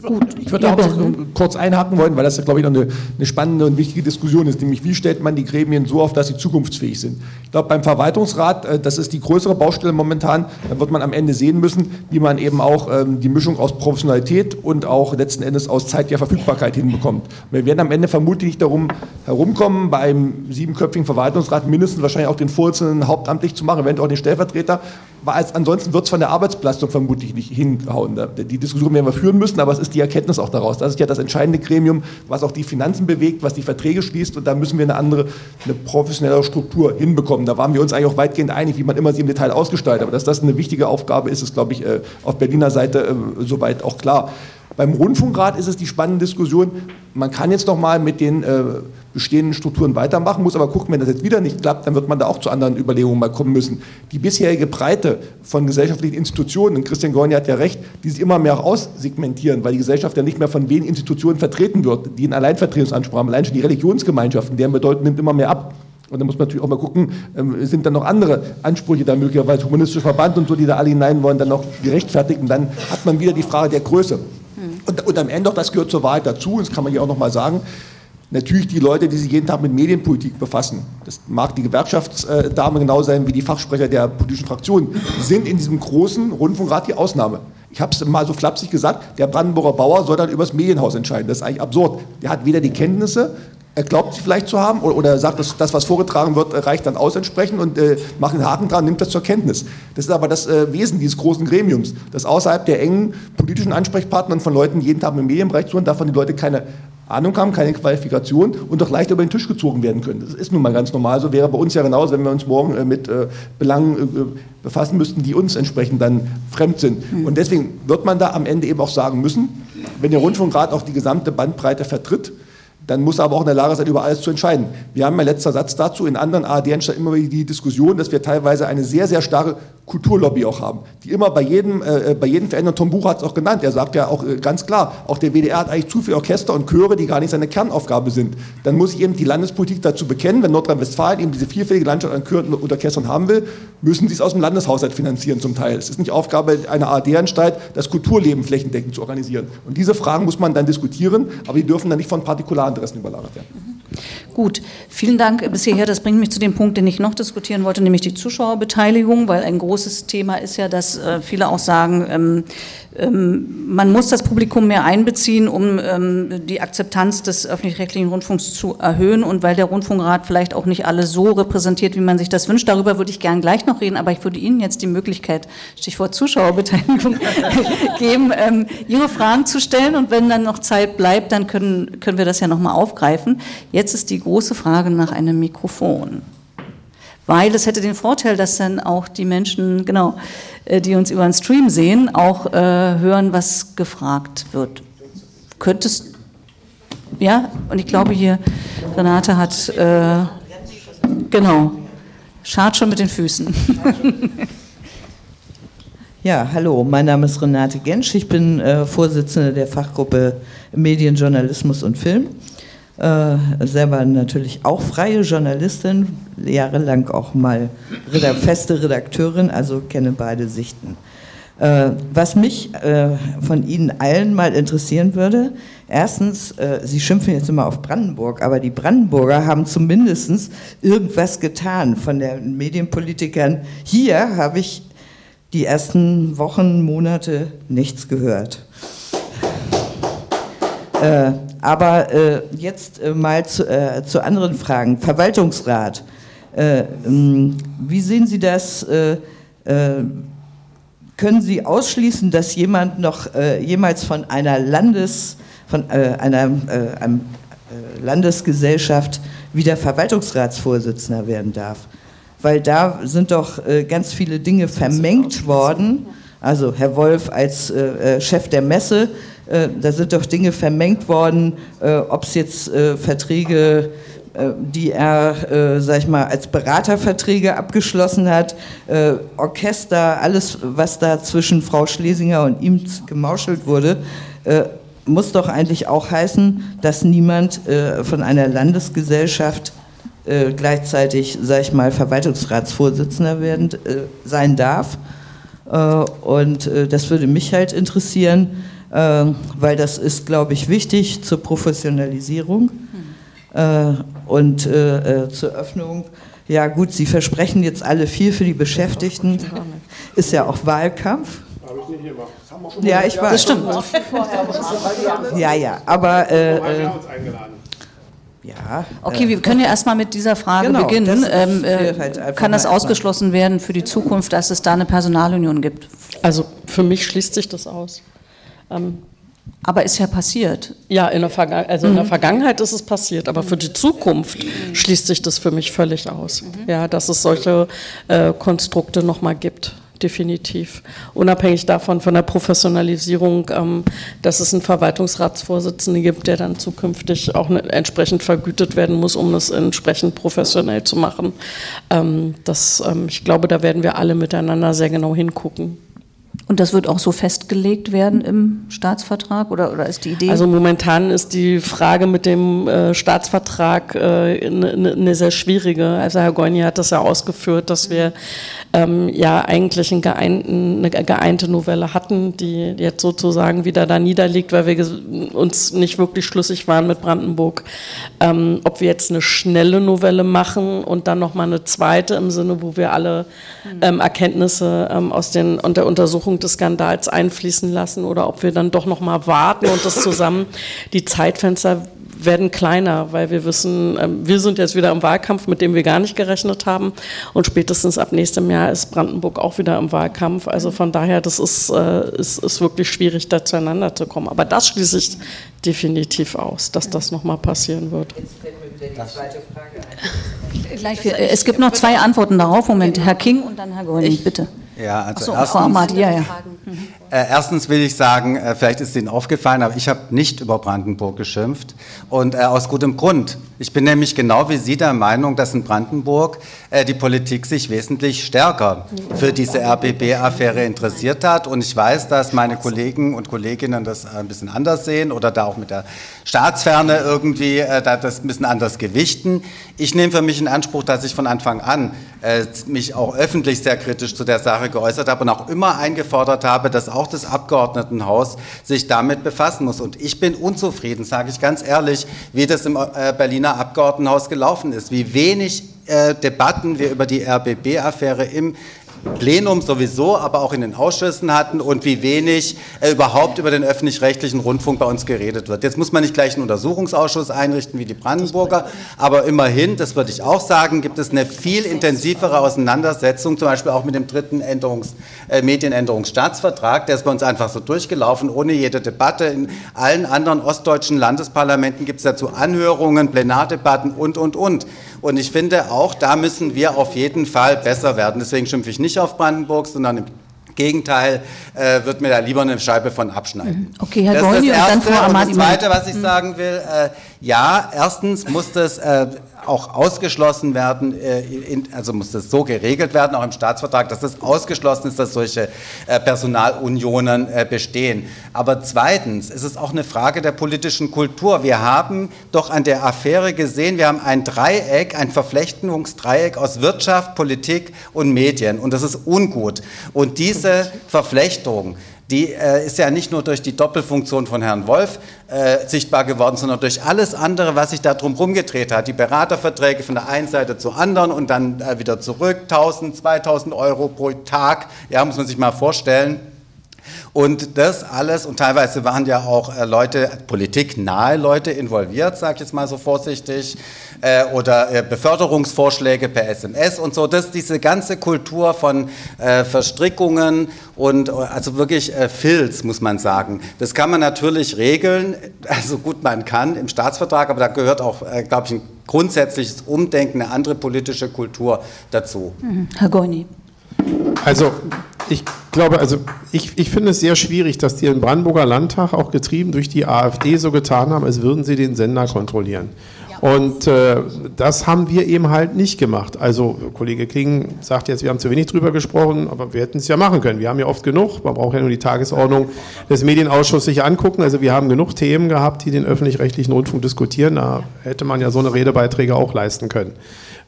Gut. Ich würde ja, auch noch kurz einhaken wollen, weil das, glaube ich, noch eine, eine, spannende und wichtige Diskussion ist, nämlich wie stellt man die Gremien so auf, dass sie zukunftsfähig sind. Ich glaube, beim Verwaltungsrat, äh, das ist die größere Baustelle momentan, da wird man am Ende sehen müssen, wie man eben auch ähm, die Mischung aus Professionalität und auch letzten Endes aus zeitlicher Verfügbarkeit hinbekommt. Wir werden am Ende vermutlich nicht darum herumkommen, bei einem siebenköpfigen Verwaltungsrat mindestens wahrscheinlich auch den Vorsitzenden hauptamtlich zu machen, eventuell auch den Stellvertreter, weil ansonsten wird es von der Arbeitsbelastung vermutlich nicht hinhauen. Die Diskussion werden wir führen müssen, aber es ist die Erkenntnis auch daraus. Das ist ja das entscheidende Gremium, was auch die Finanzen bewegt, was die Verträge schließt und da müssen wir eine andere, eine professionellere Struktur hinbekommen. Da waren wir uns eigentlich auch weitgehend einig, wie man immer sie im Detail ausgestaltet. Aber dass das eine wichtige Aufgabe ist, ist, glaube ich, äh, auf Berliner Seite äh, soweit auch klar. Beim Rundfunkrat ist es die spannende Diskussion. Man kann jetzt noch mal mit den äh, bestehenden Strukturen weitermachen, muss aber gucken, wenn das jetzt wieder nicht klappt, dann wird man da auch zu anderen Überlegungen mal kommen müssen. Die bisherige Breite von gesellschaftlichen Institutionen, und Christian Gorni hat ja recht, die sich immer mehr auch aussegmentieren, weil die Gesellschaft ja nicht mehr von wenigen Institutionen vertreten wird, die einen Alleinvertretungsanspruch haben. Allein schon die Religionsgemeinschaften, deren Bedeutung nimmt immer mehr ab. Und da muss man natürlich auch mal gucken, ähm, sind dann noch andere Ansprüche da möglicherweise, humanistischer Verband und so, die da alle hinein wollen, dann noch gerechtfertigt. Und dann hat man wieder die Frage der Größe. Und, und am Ende auch, das gehört zur Wahrheit dazu, das kann man hier auch noch mal sagen, natürlich die Leute, die sich jeden Tag mit Medienpolitik befassen, das mag die Gewerkschaftsdame genau sein wie die Fachsprecher der politischen Fraktionen, sind in diesem großen Rundfunkrat die Ausnahme. Ich habe es mal so flapsig gesagt, der Brandenburger Bauer soll dann über das Medienhaus entscheiden. Das ist eigentlich absurd. Der hat weder die Kenntnisse, er glaubt sie vielleicht zu haben oder, oder sagt, dass das, was vorgetragen wird, reicht dann aus entsprechend und äh, macht einen Haken dran, nimmt das zur Kenntnis. Das ist aber das äh, Wesen dieses großen Gremiums, dass außerhalb der engen politischen Ansprechpartner von Leuten jeden Tag im Medienbereich zu tun, davon die Leute keine Ahnung haben, keine Qualifikation und doch leicht über den Tisch gezogen werden können. Das ist nun mal ganz normal. So wäre bei uns ja genauso, wenn wir uns morgen äh, mit äh, Belangen äh, befassen müssten, die uns entsprechend dann fremd sind. Mhm. Und deswegen wird man da am Ende eben auch sagen müssen, wenn der Rundfunkrat auch die gesamte Bandbreite vertritt, dann muss er aber auch in der Lage sein, über alles zu entscheiden. Wir haben, mein letzter Satz dazu, in anderen ARD-Anstalten immer wieder die Diskussion, dass wir teilweise eine sehr, sehr starke Kulturlobby auch haben, die immer bei jedem, äh, äh bei jedem verändern, Tom Buch hat es auch genannt, er sagt ja auch äh, ganz klar, auch der WDR hat eigentlich zu viele Orchester und Chöre, die gar nicht seine Kernaufgabe sind. Dann muss ich eben die Landespolitik dazu bekennen, wenn Nordrhein-Westfalen eben diese vielfältige Landschaft an Chören und Orchestern haben will, müssen sie es aus dem Landeshaushalt finanzieren zum Teil. Es ist nicht Aufgabe einer ARD-Anstalt, das Kulturleben flächendeckend zu organisieren. Und diese Fragen muss man dann diskutieren, aber die dürfen dann nicht von Partikularinteressen überlagert werden. Gut, vielen Dank bis hierher. Das bringt mich zu dem Punkt, den ich noch diskutieren wollte, nämlich die Zuschauerbeteiligung, weil ein großes Thema ist ja, dass äh, viele auch sagen, ähm, ähm, man muss das Publikum mehr einbeziehen, um ähm, die Akzeptanz des öffentlich-rechtlichen Rundfunks zu erhöhen und weil der Rundfunkrat vielleicht auch nicht alle so repräsentiert, wie man sich das wünscht. Darüber würde ich gern gleich noch reden, aber ich würde Ihnen jetzt die Möglichkeit, Stichwort Zuschauerbeteiligung, geben, ähm, Ihre Fragen zu stellen und wenn dann noch Zeit bleibt, dann können, können wir das ja nochmal aufgreifen. Jetzt ist die große Frage nach einem Mikrofon. Weil es hätte den Vorteil, dass dann auch die Menschen, genau, äh, die uns über den Stream sehen, auch äh, hören, was gefragt wird. Könntest, ja, und ich glaube hier, Renate hat, äh, genau, schart schon mit den Füßen. Ja, hallo, mein Name ist Renate Gensch, ich bin äh, Vorsitzende der Fachgruppe Medienjournalismus und Film äh, selber natürlich auch freie Journalistin, jahrelang auch mal feste Redakteurin, also kenne beide Sichten. Äh, was mich äh, von Ihnen allen mal interessieren würde, erstens, äh, Sie schimpfen jetzt immer auf Brandenburg, aber die Brandenburger haben zumindest irgendwas getan von den Medienpolitikern. Hier habe ich die ersten Wochen, Monate nichts gehört. Äh, aber äh, jetzt äh, mal zu, äh, zu, anderen Fragen. Verwaltungsrat. Äh, ähm, wie sehen Sie das? Äh, können Sie ausschließen, dass jemand noch jemals von einer Landes, von einer Landesgesellschaft wieder Verwaltungsratsvorsitzender werden darf? Weil da sind doch ganz viele Dinge vermengt worden. Also Herr Wolf als Chef der Messe äh, da sind doch Dinge vermengt worden, äh, ob es jetzt äh, Verträge die er, sag ich mal, als Beraterverträge abgeschlossen hat, Orchester, alles, was da zwischen Frau Schlesinger und ihm gemauschelt wurde, muss doch eigentlich auch heißen, dass niemand von einer Landesgesellschaft gleichzeitig, sag ich mal, Verwaltungsratsvorsitzender werden, sein darf. und das würde mich halt interessieren, weil das ist, glaube ich, wichtig zur Professionalisierung hm. und äh, äh, zur Öffnung. Ja gut, Sie versprechen jetzt alle viel für die Beschäftigten. Ist ja auch Wahlkampf. Ja, ich war. Das stimmt. Ja, ja, aber. Äh, äh, ja. Okay, wir können ja erstmal mit dieser Frage genau, beginnen. Ähm, äh, halt kann das ausgeschlossen werden für die Zukunft, dass es da eine Personalunion gibt? Also für mich schließt sich das aus. Ähm, aber ist ja passiert. Ja, in der, also in der mhm. Vergangenheit ist es passiert, aber für die Zukunft schließt sich das für mich völlig aus. Mhm. Ja, dass es solche äh, Konstrukte nochmal gibt, definitiv. Unabhängig davon, von der Professionalisierung, ähm, dass es einen Verwaltungsratsvorsitzenden gibt, der dann zukünftig auch ne, entsprechend vergütet werden muss, um es entsprechend professionell zu machen. Ähm, das, ähm, ich glaube, da werden wir alle miteinander sehr genau hingucken. Und das wird auch so festgelegt werden im Staatsvertrag oder, oder ist die Idee? Also momentan ist die Frage mit dem äh, Staatsvertrag eine äh, ne, ne sehr schwierige. Also Herr Goini hat das ja ausgeführt, dass wir ähm, ja eigentlich einen geeinten, eine geeinte Novelle hatten, die jetzt sozusagen wieder da niederliegt, weil wir uns nicht wirklich schlüssig waren mit Brandenburg, ähm, ob wir jetzt eine schnelle Novelle machen und dann nochmal eine zweite im Sinne, wo wir alle ähm, Erkenntnisse ähm, aus den, und der Untersuchung Untersuchung des Skandals einfließen lassen oder ob wir dann doch noch mal warten und das zusammen, die Zeitfenster werden kleiner, weil wir wissen, ähm, wir sind jetzt wieder im Wahlkampf, mit dem wir gar nicht gerechnet haben und spätestens ab nächstem Jahr ist Brandenburg auch wieder im Wahlkampf. Also von daher, das ist, äh, ist, ist wirklich schwierig, da zueinander zu kommen. Aber das schließe ich definitiv aus, dass das nochmal passieren wird. Jetzt fällt mir wieder die zweite Frage ein. Gleich, es gibt noch zwei Antworten darauf. Moment, Herr King und dann Herr Gröning, bitte. Ja, also so, erstens, Frau Amadi, ja, ja. Äh, erstens will ich sagen, äh, vielleicht ist Ihnen aufgefallen, aber ich habe nicht über Brandenburg geschimpft und äh, aus gutem Grund. Ich bin nämlich genau wie Sie der Meinung, dass in Brandenburg äh, die Politik sich wesentlich stärker für diese RBB-Affäre interessiert hat und ich weiß, dass meine Kollegen und Kolleginnen das ein bisschen anders sehen oder da auch mit der Staatsferne irgendwie äh, da das ein bisschen anders gewichten. Ich nehme für mich in Anspruch, dass ich von Anfang an äh, mich auch öffentlich sehr kritisch zu der Sache geäußert habe und auch immer eingefordert habe, dass auch das Abgeordnetenhaus sich damit befassen muss. Und ich bin unzufrieden, sage ich ganz ehrlich, wie das im äh, Berliner Abgeordnetenhaus gelaufen ist, wie wenig äh, Debatten wir über die RBB-Affäre im Plenum sowieso, aber auch in den Ausschüssen hatten und wie wenig äh, überhaupt über den öffentlich-rechtlichen Rundfunk bei uns geredet wird. Jetzt muss man nicht gleich einen Untersuchungsausschuss einrichten wie die Brandenburger, aber immerhin, das würde ich auch sagen, gibt es eine viel intensivere Auseinandersetzung, zum Beispiel auch mit dem dritten Änderungs-, äh, Medienänderungsstaatsvertrag, der ist bei uns einfach so durchgelaufen, ohne jede Debatte. In allen anderen ostdeutschen Landesparlamenten gibt es dazu Anhörungen, Plenardebatten und, und, und. Und ich finde, auch da müssen wir auf jeden Fall besser werden. Deswegen schimpfe ich nicht auf Brandenburg, sondern im Gegenteil, äh, wird mir da lieber eine Scheibe von abschneiden. Mhm. Okay, Herr Goldi, und dann Frau Amadi. Das Zweite, was ich sagen will, äh, ja, erstens muss das äh, auch ausgeschlossen werden, äh, also muss das so geregelt werden, auch im Staatsvertrag, dass es ausgeschlossen ist, dass solche äh, Personalunionen äh, bestehen. Aber zweitens ist es auch eine Frage der politischen Kultur. Wir haben doch an der Affäre gesehen, wir haben ein Dreieck, ein Verflechtungsdreieck aus Wirtschaft, Politik und Medien. Und das ist ungut. Und diese Verflechtung, die äh, ist ja nicht nur durch die Doppelfunktion von Herrn Wolf äh, sichtbar geworden, sondern durch alles andere, was sich da drum rumgedreht hat. Die Beraterverträge von der einen Seite zur anderen und dann äh, wieder zurück, 1000, 2000 Euro pro Tag, ja, muss man sich mal vorstellen. Und das alles, und teilweise waren ja auch äh, Leute, politiknahe Leute involviert, sage ich jetzt mal so vorsichtig, äh, oder äh, Beförderungsvorschläge per SMS und so. Das, diese ganze Kultur von äh, Verstrickungen und also wirklich äh, Filz, muss man sagen. Das kann man natürlich regeln, also gut man kann im Staatsvertrag, aber da gehört auch, äh, glaube ich, ein grundsätzliches Umdenken, eine andere politische Kultur dazu. Mhm. Herr Goini. Also ich glaube, also ich, ich finde es sehr schwierig, dass die im Brandenburger Landtag auch getrieben durch die AfD so getan haben, als würden sie den Sender kontrollieren. Und äh, das haben wir eben halt nicht gemacht. Also Kollege King sagt jetzt, wir haben zu wenig drüber gesprochen, aber wir hätten es ja machen können. Wir haben ja oft genug. Man braucht ja nur die Tagesordnung des Medienausschusses sich angucken. Also wir haben genug Themen gehabt, die den öffentlich-rechtlichen Rundfunk diskutieren. Da hätte man ja so eine Redebeiträge auch leisten können.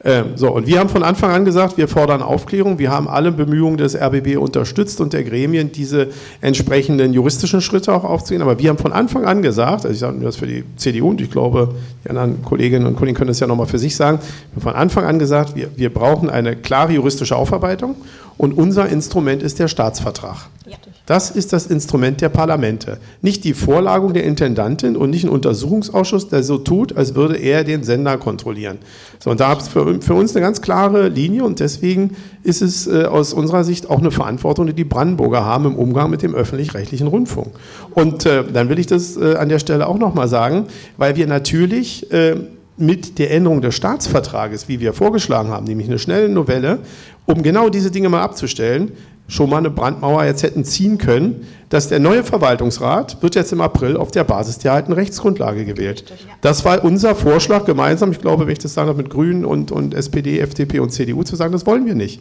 Ähm, so, und wir haben von Anfang an gesagt, wir fordern Aufklärung. Wir haben alle Bemühungen des RBB unterstützt und der Gremien, diese entsprechenden juristischen Schritte auch aufzugehen. Aber wir haben von Anfang an gesagt, also ich sage das für die CDU und ich glaube, die anderen Kolleginnen und Kollegen können das ja nochmal für sich sagen, wir haben von Anfang an gesagt, wir, wir brauchen eine klare juristische Aufarbeitung und unser Instrument ist der Staatsvertrag. Ja. Das ist das Instrument der Parlamente. Nicht die Vorlagung der Intendantin und nicht ein Untersuchungsausschuss, der so tut, als würde er den Sender kontrollieren. So, und da gibt es für, für, uns eine ganz klare Linie und deswegen ist es äh, aus unserer Sicht auch eine Verantwortung, die die Brandenburger haben im Umgang mit dem öffentlich-rechtlichen Rundfunk. Und äh, dann will ich das äh, an der Stelle auch nochmal sagen, weil wir natürlich äh, mit der Änderung des Staatsvertrages, wie wir vorgeschlagen haben, nämlich eine schnelle Novelle, um genau diese Dinge mal abzustellen, schon mal eine Brandmauer jetzt hätten ziehen können, dass der neue Verwaltungsrat wird jetzt im April auf der Basis der alten Rechtsgrundlage gewählt. Das war unser Vorschlag gemeinsam, ich glaube, wenn ich das sage, mit Grünen und, und SPD, FDP und CDU zu sagen, das wollen wir nicht.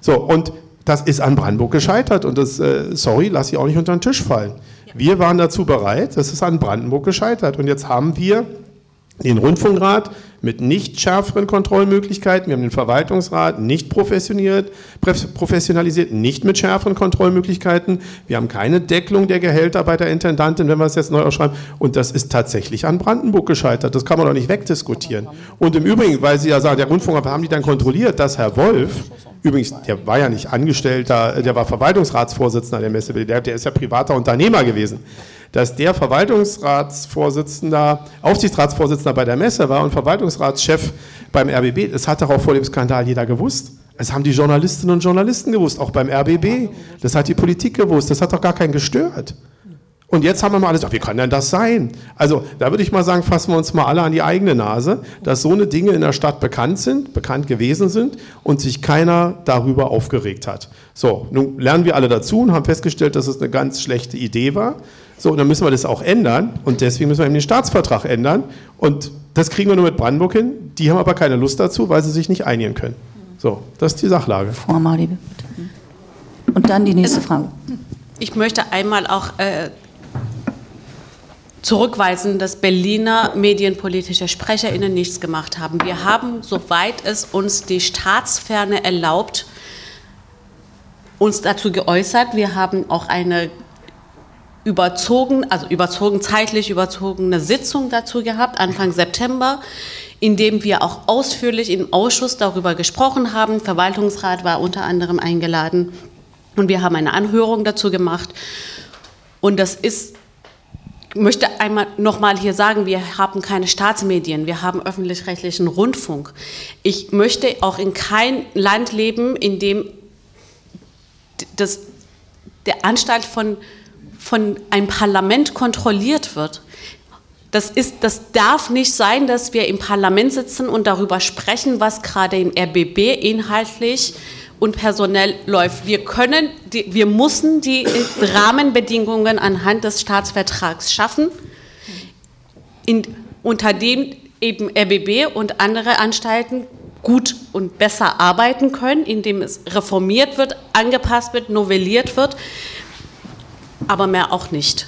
So, und das ist an Brandenburg gescheitert und das, äh, sorry, lass ich auch nicht unter den Tisch fallen. Wir waren dazu bereit, das ist an Brandenburg gescheitert und jetzt haben wir den Rundfunkrat mit nicht schärferen Kontrollmöglichkeiten. Wir haben den Verwaltungsrat nicht professionalisiert, professionalisiert, nicht mit schärferen Kontrollmöglichkeiten. Wir haben keine Deckelung der Gehälter bei der Intendantin, wenn wir es jetzt neu ausschreiben. Und das ist tatsächlich an Brandenburg gescheitert. Das kann man doch nicht wegdiskutieren. Und im Übrigen, weil Sie ja sagen, der Rundfunk haben die dann kontrolliert, dass Herr Wolf, übrigens, der war ja nicht Angestellter, der war Verwaltungsratsvorsitzender der Messe, der, der ist ja privater Unternehmer gewesen dass der Verwaltungsratsvorsitzender, Aufsichtsratsvorsitzender bei der Messe war und Verwaltungsratschef beim RBB. Das hat doch auch vor dem Skandal jeder gewusst. Es haben die Journalistinnen und Journalisten gewusst, auch beim RBB. Das hat die Politik gewusst. Das hat doch gar keinen gestört. Und jetzt haben wir mal alles, ach, wie kann denn das sein? Also da würde ich mal sagen, fassen wir uns mal alle an die eigene Nase, dass so eine Dinge in der Stadt bekannt sind, bekannt gewesen sind und sich keiner darüber aufgeregt hat. So, nun lernen wir alle dazu und haben festgestellt, dass es eine ganz schlechte Idee war. So, und dann müssen wir das auch ändern und deswegen müssen wir eben den Staatsvertrag ändern und das kriegen wir nur mit Brandenburg hin. Die haben aber keine Lust dazu, weil sie sich nicht einigen können. So, das ist die Sachlage. Frau Mali, bitte. Und dann die nächste Frage. Ich möchte einmal auch äh, zurückweisen, dass Berliner medienpolitische SprecherInnen nichts gemacht haben. Wir haben, soweit es uns die Staatsferne erlaubt, uns dazu geäußert. Wir haben auch eine überzogen, also überzogen, zeitlich überzogene Sitzung dazu gehabt, Anfang September, in dem wir auch ausführlich im Ausschuss darüber gesprochen haben. Verwaltungsrat war unter anderem eingeladen und wir haben eine Anhörung dazu gemacht. Und das ist, möchte einmal nochmal hier sagen, wir haben keine Staatsmedien, wir haben öffentlich-rechtlichen Rundfunk. Ich möchte auch in kein Land leben, in dem das, der Anstalt von von einem Parlament kontrolliert wird. Das, ist, das darf nicht sein, dass wir im Parlament sitzen und darüber sprechen, was gerade im RBB inhaltlich und personell läuft. Wir können, die, wir müssen die Rahmenbedingungen anhand des Staatsvertrags schaffen, in, unter dem eben RBB und andere Anstalten gut und besser arbeiten können, indem es reformiert wird, angepasst wird, novelliert wird, aber mehr auch nicht.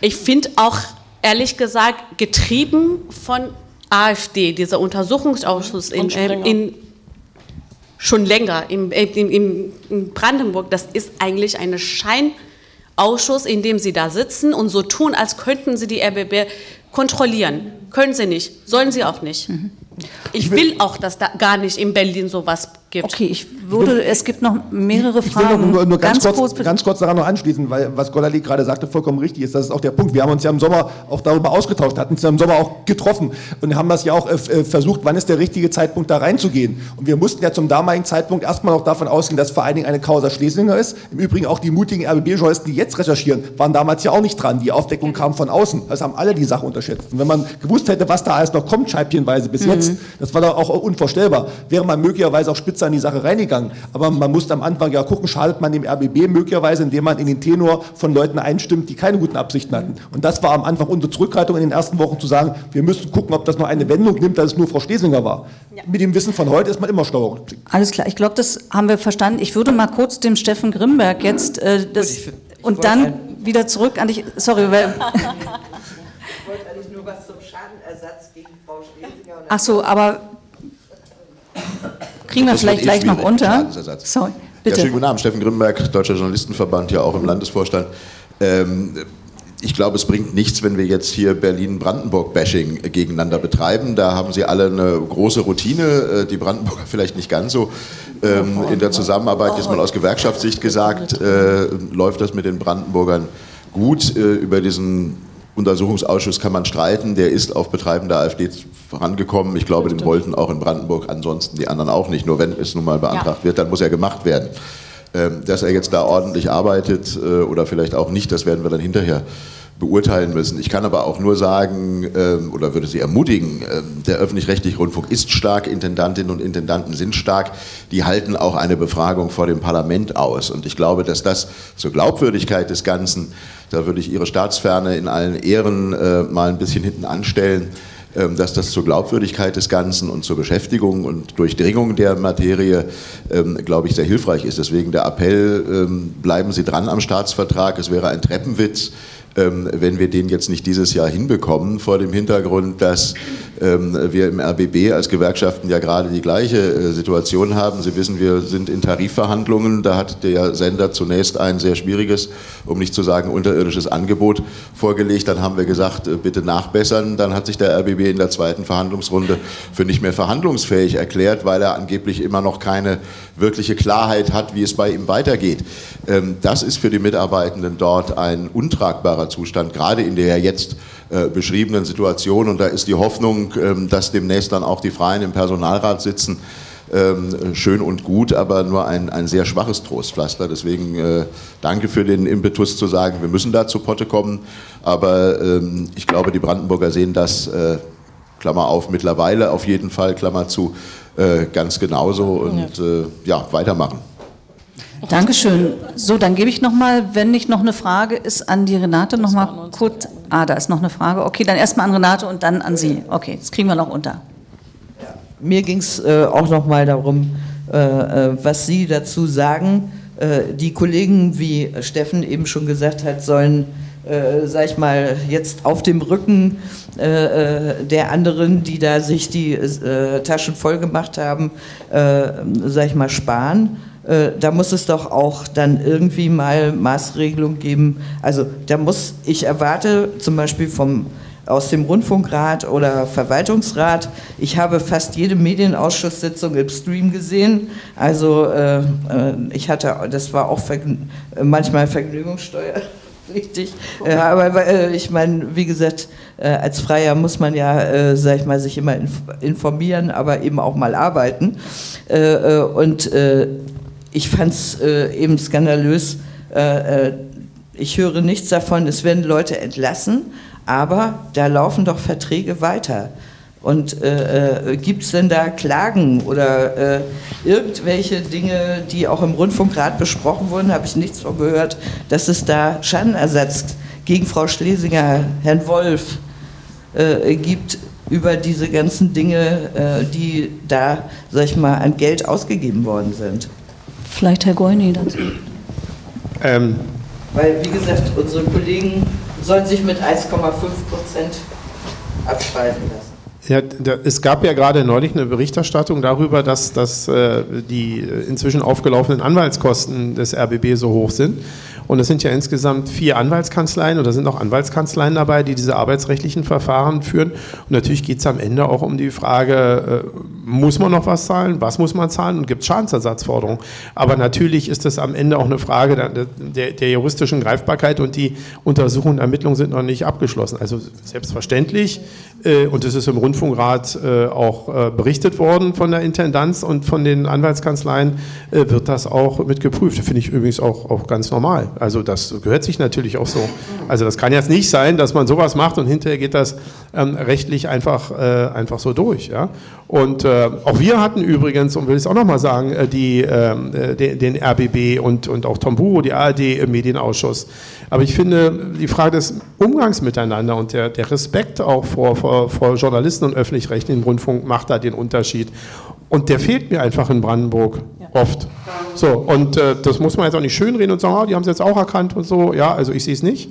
Ich finde auch, ehrlich gesagt, getrieben von AfD, dieser Untersuchungsausschuss in, äh, in schon länger in, in, in, Brandenburg, das ist eigentlich ein Scheinausschuss, in dem sie da sitzen und so tun, als könnten sie die RBB kontrollieren. Können sie nicht, sollen sie auch nicht. Mhm. Ich will auch, dass da gar nicht in Berlin sowas gibt. Okay, ich würde, es gibt noch mehrere ich Fragen. Will nur, nur ganz, ganz, kurz, ganz kurz daran noch anschließen, weil was Golali gerade sagte, vollkommen richtig ist. Das ist auch der Punkt. Wir haben uns ja im Sommer auch darüber ausgetauscht, hatten uns ja im Sommer auch getroffen und haben das ja auch äh, äh, versucht, wann ist der richtige Zeitpunkt, da reinzugehen. Und wir mussten ja zum damaligen Zeitpunkt erstmal auch davon ausgehen, dass vor allen Dingen eine Causa Schlesinger ist. Im Übrigen auch die mutigen RBB-Journalisten, die jetzt recherchieren, waren damals ja auch nicht dran. Die Aufdeckung kam von außen. Das haben alle die Sache unterschätzt. Und wenn man gewusst hätte, was da alles noch kommt, scheibchenweise bis mhm. jetzt, das war doch auch unvorstellbar, wäre man möglicherweise auch spitze an die Sache reingegangen gegangen. Aber man musste am Anfang ja gucken, schadet man dem RBB möglicherweise, indem man in den Tenor von Leuten einstimmt, die keine guten Absichten hatten. Und das war am Anfang unsere Zurückhaltung in den ersten Wochen zu sagen, wir müssen gucken, ob das noch eine Wendung nimmt, dass es nur Frau Schlesinger war. Ja. Mit dem Wissen von heute ist man immer schlauer. Alles klar, ich glaube, das haben wir verstanden. Ich würde mal kurz dem Steffen Grimberg jetzt äh, das ich, ich und dann wieder zurück an dich. Sorry, weil. ich wollte eigentlich nur was zum Schadenersatz gegen Frau Schlesinger. Ach so, aber kriegen wir vielleicht eh gleich noch unter. Sorry, bitte. Ja, schönen guten Abend, Steffen Grimberg, Deutscher Journalistenverband, ja auch im Landesvorstand. Ähm, ich glaube, es bringt nichts, wenn wir jetzt hier Berlin-Brandenburg-Bashing gegeneinander betreiben. Da haben Sie alle eine große Routine, äh, die Brandenburger vielleicht nicht ganz so. Ähm, in der Zusammenarbeit, jetzt mal aus Gewerkschaftssicht gesagt, äh, läuft das mit den Brandenburgern gut. Äh, über diesen Untersuchungsausschuss kann man streiten, der ist auf Betreiben der AfD vorangekommen. Ich glaube, den wollten auch in Brandenburg ansonsten die anderen auch nicht. Nur wenn es nun mal beantragt ja. wird, dann muss er gemacht werden. Ähm, dass er jetzt da ordentlich arbeitet äh, oder vielleicht auch nicht, das werden wir dann hinterher beurteilen müssen. Ich kann aber auch nur sagen ähm, oder würde Sie ermutigen, ähm, der öffentlich-rechtliche Rundfunk ist stark, Intendantinnen und Intendanten sind stark, die halten auch eine Befragung vor dem Parlament aus. Und ich glaube, dass das zur Glaubwürdigkeit des Ganzen, da würde ich Ihre Staatsferne in allen Ehren äh, mal ein bisschen hinten anstellen, ähm, dass das zur Glaubwürdigkeit des Ganzen und zur Beschäftigung und Durchdringung der Materie, glaube ich, sehr hilfreich ist. Deswegen der Appell, bleiben Sie dran am Staatsvertrag. Es wäre ein Treppenwitz, ähm, wenn wir den jetzt nicht dieses Jahr hinbekommen, vor dem Hintergrund, dass ähm, wir im RBB als Gewerkschaften ja gerade die gleiche äh, Situation haben. Sie wissen, wir sind in Tarifverhandlungen. Da hat der Sender zunächst ein sehr schwieriges, um nicht zu sagen unterirdisches Angebot vorgelegt. Dann haben wir gesagt, äh, bitte nachbessern. Dann hat sich der RBB in der zweiten Verhandlungsrunde für nicht mehr verhandlungsfähig erklärt, weil er angeblich immer noch keine wirkliche Klarheit hat, wie es bei ihm weitergeht. Ähm, das ist für die Mitarbeitenden dort ein untragbarer Zustand, gerade in der jetzt äh, beschriebenen Situation. Und da ist die Hoffnung, ähm, dass demnächst dann auch die Freien im Personalrat sitzen, ähm, schön und gut, aber nur ein, ein sehr schwaches Trostpflaster. Deswegen äh, danke für den Impetus zu sagen, wir müssen da zu Potte kommen. Aber ich glaube, die Brandenburger sehen das, äh, Klammer auf, mittlerweile auf jeden Fall, Klammer zu, ganz genauso und ja, weitermachen. Dankeschön. So, dann gebe ich nochmal, wenn nicht noch eine Frage ist, an die Renate nochmal kurz. Ah, da ist noch eine Frage. Okay, dann erstmal an Renate und dann an Sie. Okay, das kriegen wir noch unter. Mir ging es äh, auch nochmal darum, äh, äh, was Sie dazu sagen. Äh, die Kollegen, wie Steffen eben schon gesagt hat, sollen, äh, sag ich mal, jetzt auf dem Rücken äh, äh der anderen, die da sich die Taschen voll gemacht haben, sag ich mal, sparen. Äh, da muss es doch auch dann irgendwie mal Maßregelung geben. Also da muss, ich erwarte zum Beispiel vom aus dem Rundfunkrat oder Verwaltungsrat. Ich habe fast jede Medienausschusssitzung im Stream gesehen. Also äh, äh ich hatte, das war auch Vergn manchmal Vergnügungssteuer. Richtig. Okay. Äh, aber äh, ich meine, wie gesagt, als Freier muss man ja, äh, sag ich mal, sich immer inf informieren, aber eben auch mal arbeiten. und ich fand es äh, eben skandalös. Äh, äh, ich höre nichts davon, es werden Leute entlassen, aber da laufen doch Verträge weiter. Und äh, äh gibt es denn da Klagen oder äh, irgendwelche Dinge, die auch im Rundfunkrat besprochen wurden, habe ich nichts von gehört, dass es da Schadenersatz gegen Frau Schlesinger, Herrn Wolf gibt über diese ganzen Dinge, die da, sag ich mal, an Geld ausgegeben worden sind. Vielleicht Herr Goini dazu. Ähm, Weil, wie gesagt, unsere Kollegen sollen sich mit 1,5 Prozent abschreiben lassen. Ja, da, es gab ja gerade neulich eine Berichterstattung darüber, dass, dass äh, die inzwischen aufgelaufenen Anwaltskosten des RBB so hoch sind. Und es sind ja insgesamt vier Anwaltskanzleien oder sind auch Anwaltskanzleien dabei, die diese arbeitsrechtlichen Verfahren führen. Und natürlich geht es am Ende auch um die Frage, äh, muss man noch was zahlen, was muss man zahlen und gibt es Schadensersatzforderungen. Aber natürlich ist das am Ende auch eine Frage der, der, der juristischen Greifbarkeit und die Untersuchungen und Ermittlungen sind noch nicht abgeschlossen. Also selbstverständlich, äh, und es ist im Rundfunkrat äh, auch äh, berichtet worden von der Intendanz und von den Anwaltskanzleien, äh, wird das auch mit geprüft. Finde ich übrigens auch, auch ganz normal. Also das gehört sich natürlich auch so. Also das kann jetzt nicht sein, dass man sowas macht und hinterher geht das ähm, rechtlich einfach, äh, einfach so durch. Ja? Und äh, auch wir hatten übrigens, und will ich es auch nochmal sagen, äh, die, ähm, äh, den, den, RBB und, und auch Tomburo, die ARD im Medienausschuss. Aber ich finde, die Frage des Umgangs miteinander und der, der Respekt auch vor, vor, vor Journalisten und öffentlich-rechtlichen Rundfunk macht da den Unterschied. Und der fehlt mir einfach in Brandenburg oft. So, und äh, das muss man jetzt auch nicht schönreden und sagen, oh, die haben es jetzt auch erkannt und so. Ja, also ich sehe es nicht.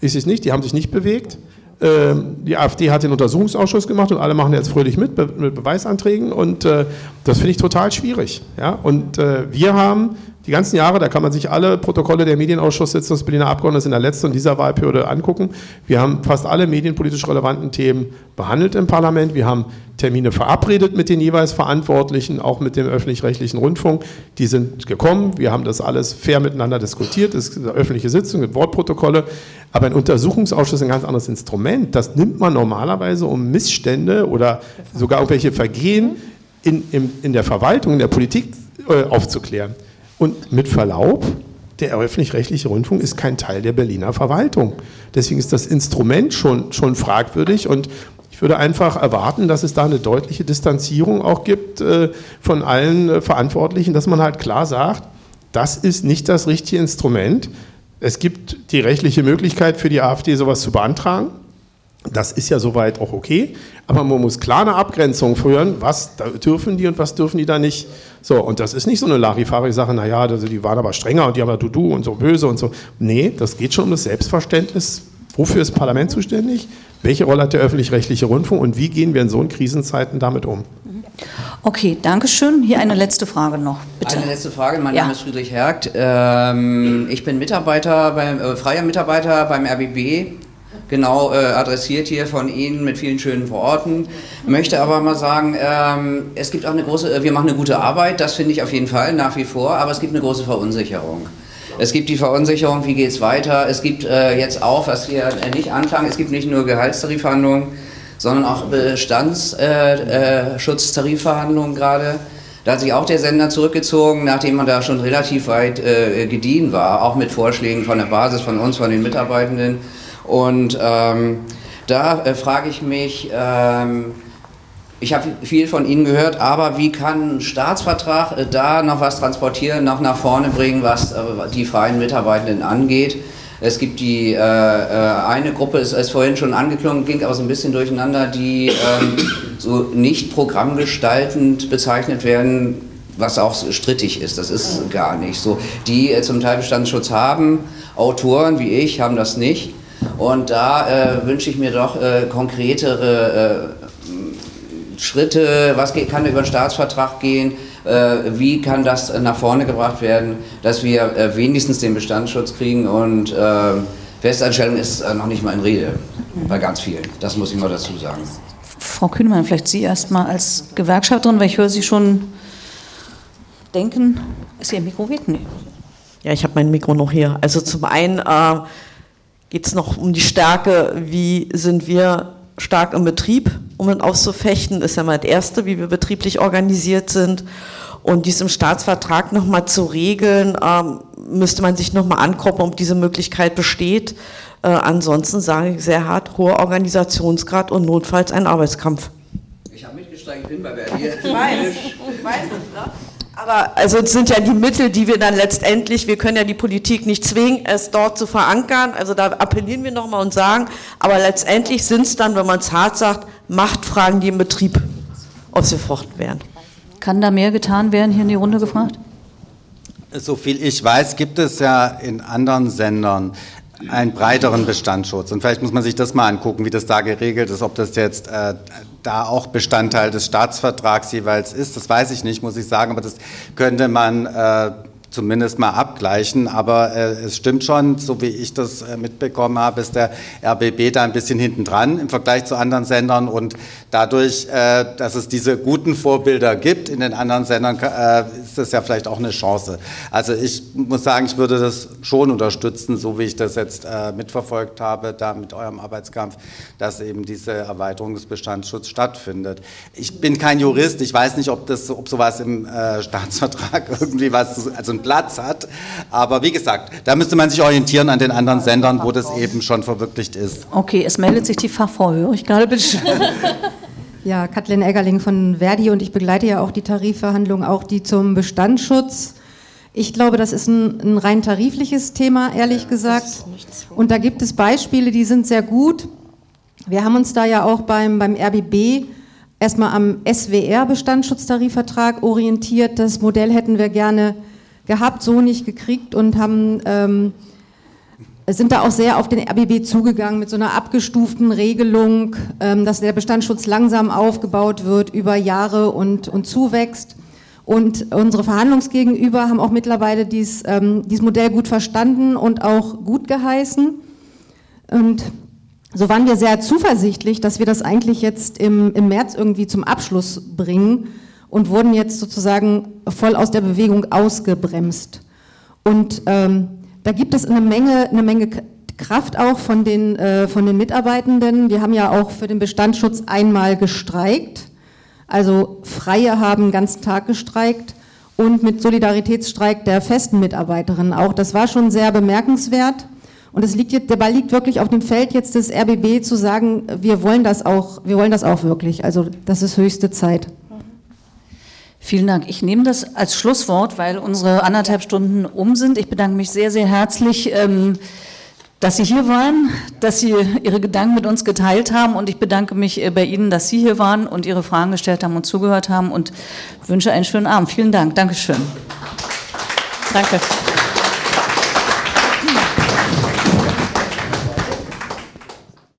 Ich sehe es nicht, die haben sich nicht bewegt. Ähm, die AfD hat den Untersuchungsausschuss gemacht und alle machen jetzt fröhlich mit, mit Beweisanträgen und äh, das finde ich total schwierig. Ja? Und äh, wir haben die ganzen Jahre, da kann man sich alle Protokolle der Medienausschusssitzung des Berliner Abgeordneten in der letzten und dieser Wahlperiode angucken. Wir haben fast alle medienpolitisch relevanten Themen behandelt im Parlament. Wir haben Termine verabredet mit den jeweils Verantwortlichen, auch mit dem öffentlich-rechtlichen Rundfunk. Die sind gekommen. Wir haben das alles fair miteinander diskutiert. Es ist eine öffentliche Sitzung mit Wortprotokolle. Aber ein Untersuchungsausschuss ist ein ganz anderes Instrument. Das nimmt man normalerweise, um Missstände oder sogar irgendwelche Vergehen in, in, in der Verwaltung, in der Politik äh, aufzuklären. Und mit Verlaub, der öffentlich-rechtliche Rundfunk ist kein Teil der Berliner Verwaltung. Deswegen ist das Instrument schon, schon fragwürdig und ich würde einfach erwarten, dass es da eine deutliche Distanzierung auch gibt äh, von allen äh, Verantwortlichen, dass man halt klar sagt, das ist nicht das richtige Instrument. Es gibt die rechtliche Möglichkeit für die AfD, sowas zu beantragen. Das ist ja soweit auch okay, aber man muss klar eine Abgrenzung führen, was dürfen die und was dürfen die da nicht. So, und das ist nicht so eine Larifari-Sache, naja, also die waren aber strenger und die haben ja du-du und so böse und so. Nee, das geht schon um das Selbstverständnis. Wofür ist das Parlament zuständig? Welche Rolle hat der öffentlich-rechtliche Rundfunk und wie gehen wir in so Krisenzeiten damit um? Okay, danke schön. Hier eine letzte Frage noch, bitte. Eine letzte Frage. Mein ja. Name ist Friedrich Hergt. Ähm, ich bin Mitarbeiter beim, äh, freier Mitarbeiter beim RBB genau äh, adressiert hier von Ihnen mit vielen schönen Worten. Möchte aber mal sagen, ähm, es gibt auch eine große, äh, wir machen eine gute Arbeit, das finde ich auf jeden Fall nach wie vor, aber es gibt eine große Verunsicherung. Es gibt die Verunsicherung, wie geht es weiter. Es gibt äh, jetzt auch, was hier äh, nicht anklang, es gibt nicht nur Gehaltstarifverhandlungen, sondern auch Bestandsschutztarifverhandlungen äh, gerade. Da hat sich auch der Sender zurückgezogen, nachdem man da schon relativ weit äh, gediehen war, auch mit Vorschlägen von der Basis, von uns, von den Mitarbeitenden. Und ähm, da äh, frage ich mich, ähm, ich habe viel von Ihnen gehört, aber wie kann ein Staatsvertrag äh, da noch was transportieren, noch nach vorne bringen, was äh, die freien Mitarbeitenden angeht? Es gibt die äh, äh eine Gruppe, ist, ist vorhin schon angeklungen, ging aber so ein bisschen durcheinander, die ähm, so nicht programmgestaltend bezeichnet werden, was auch strittig ist. Das ist gar nicht so. Die äh, zum Teil Bestandsschutz haben, Autoren wie ich haben das nicht. Und da äh, wünsche ich mir doch äh, konkretere äh, Schritte, was geht, kann über einen Staatsvertrag gehen, äh, wie kann das nach vorne gebracht werden, dass wir äh, wenigstens den Bestandsschutz kriegen und äh, Festanstellung ist noch nicht mal in Rede bei ganz vielen. Das muss ich mal dazu sagen. Frau Kühnemann, vielleicht Sie erst mal als Gewerkschafterin, weil ich höre Sie schon denken, ist Ihr Mikro weg? Nee. Ja, ich habe mein Mikro noch hier. Also zum einen geht es noch um die Stärke, wie sind wir stark im Betrieb, um ihn auszufechten, ist ja mal das Erste, wie wir betrieblich organisiert sind. Und dies im Staatsvertrag nochmal zu regeln, ähm, müsste man sich nochmal angucken, ob diese Möglichkeit besteht. Äh, ansonsten sage ich sehr hart, hoher Organisationsgrad und notfalls ein Arbeitskampf. Ich habe mitgesteigt, ich bin bei Berlin. Ich weiß, ich weiß es, ne? Aber also es sind ja die Mittel, die wir dann letztendlich, wir können ja die Politik nicht zwingen, es dort zu verankern. Also da appellieren wir nochmal und sagen, aber letztendlich sind es dann, wenn man es hart sagt, Machtfragen, die im Betrieb ausgefochten werden. Kann da mehr getan werden, hier in die Runde gefragt? So viel ich weiß, gibt es ja in anderen Sendern einen breiteren Bestandsschutz. Und vielleicht muss man sich das mal angucken, wie das da geregelt ist, ob das jetzt äh, da auch Bestandteil des Staatsvertrags jeweils ist. Das weiß ich nicht, muss ich sagen, aber das könnte man äh, zumindest mal abgleichen. Aber äh, es stimmt schon, so wie ich das äh, mitbekommen habe, ist der RBB da ein bisschen hinten dran im Vergleich zu anderen Sendern. Und dadurch, äh, dass es diese guten Vorbilder gibt in den anderen Sendern, äh, ist das ja vielleicht auch eine Chance. Also ich muss sagen, ich würde das schon unterstützen, so wie ich das jetzt äh, mitverfolgt habe, da mit eurem Arbeitskampf, dass eben diese Erweiterung des Bestandsschutzes stattfindet. Ich bin kein Jurist, ich weiß nicht, ob das, ob sowas im äh, Staatsvertrag irgendwie was, also ein Platz hat. Aber wie gesagt, da müsste man sich orientieren an den anderen Sendern, wo das eben schon verwirklicht ist. Okay, es meldet sich die Fachfrau, höre ich gerade, bitte schön. Ja, Kathleen Eggerling von Verdi und ich begleite ja auch die Tarifverhandlungen, auch die zum Bestandsschutz. Ich glaube, das ist ein, ein rein tarifliches Thema, ehrlich gesagt. Und da gibt es Beispiele, die sind sehr gut. Wir haben uns da ja auch beim, beim RBB erstmal am SWR-Bestandsschutztarifvertrag orientiert. Das Modell hätten wir gerne gehabt, so nicht gekriegt und haben, ähm, sind da auch sehr auf den RBB zugegangen mit so einer abgestuften Regelung, ähm, dass der Bestandsschutz langsam aufgebaut wird über Jahre und, und zuwächst. Und unsere Verhandlungsgegenüber haben auch mittlerweile dies, ähm, dieses Modell gut verstanden und auch gut geheißen. Und so waren wir sehr zuversichtlich, dass wir das eigentlich jetzt im, im März irgendwie zum Abschluss bringen und wurden jetzt sozusagen voll aus der Bewegung ausgebremst. Und ähm, da gibt es eine Menge, eine Menge Kraft auch von den, äh, von den Mitarbeitenden. Wir haben ja auch für den Bestandsschutz einmal gestreikt. Also Freie haben den ganzen Tag gestreikt und mit Solidaritätsstreik der festen Mitarbeiterinnen auch. Das war schon sehr bemerkenswert. Und es liegt jetzt, der Ball liegt wirklich auf dem Feld jetzt des RBB zu sagen, wir wollen das auch, wir wollen das auch wirklich. Also das ist höchste Zeit. Vielen Dank. Ich nehme das als Schlusswort, weil unsere anderthalb Stunden um sind. Ich bedanke mich sehr, sehr herzlich, ähm, dass Sie hier waren, dass Sie Ihre Gedanken mit uns geteilt haben und ich bedanke mich äh, bei Ihnen, dass Sie hier waren und Ihre Fragen gestellt haben und zugehört haben und wünsche einen schönen Abend. Vielen Dank. Dankeschön. Danke.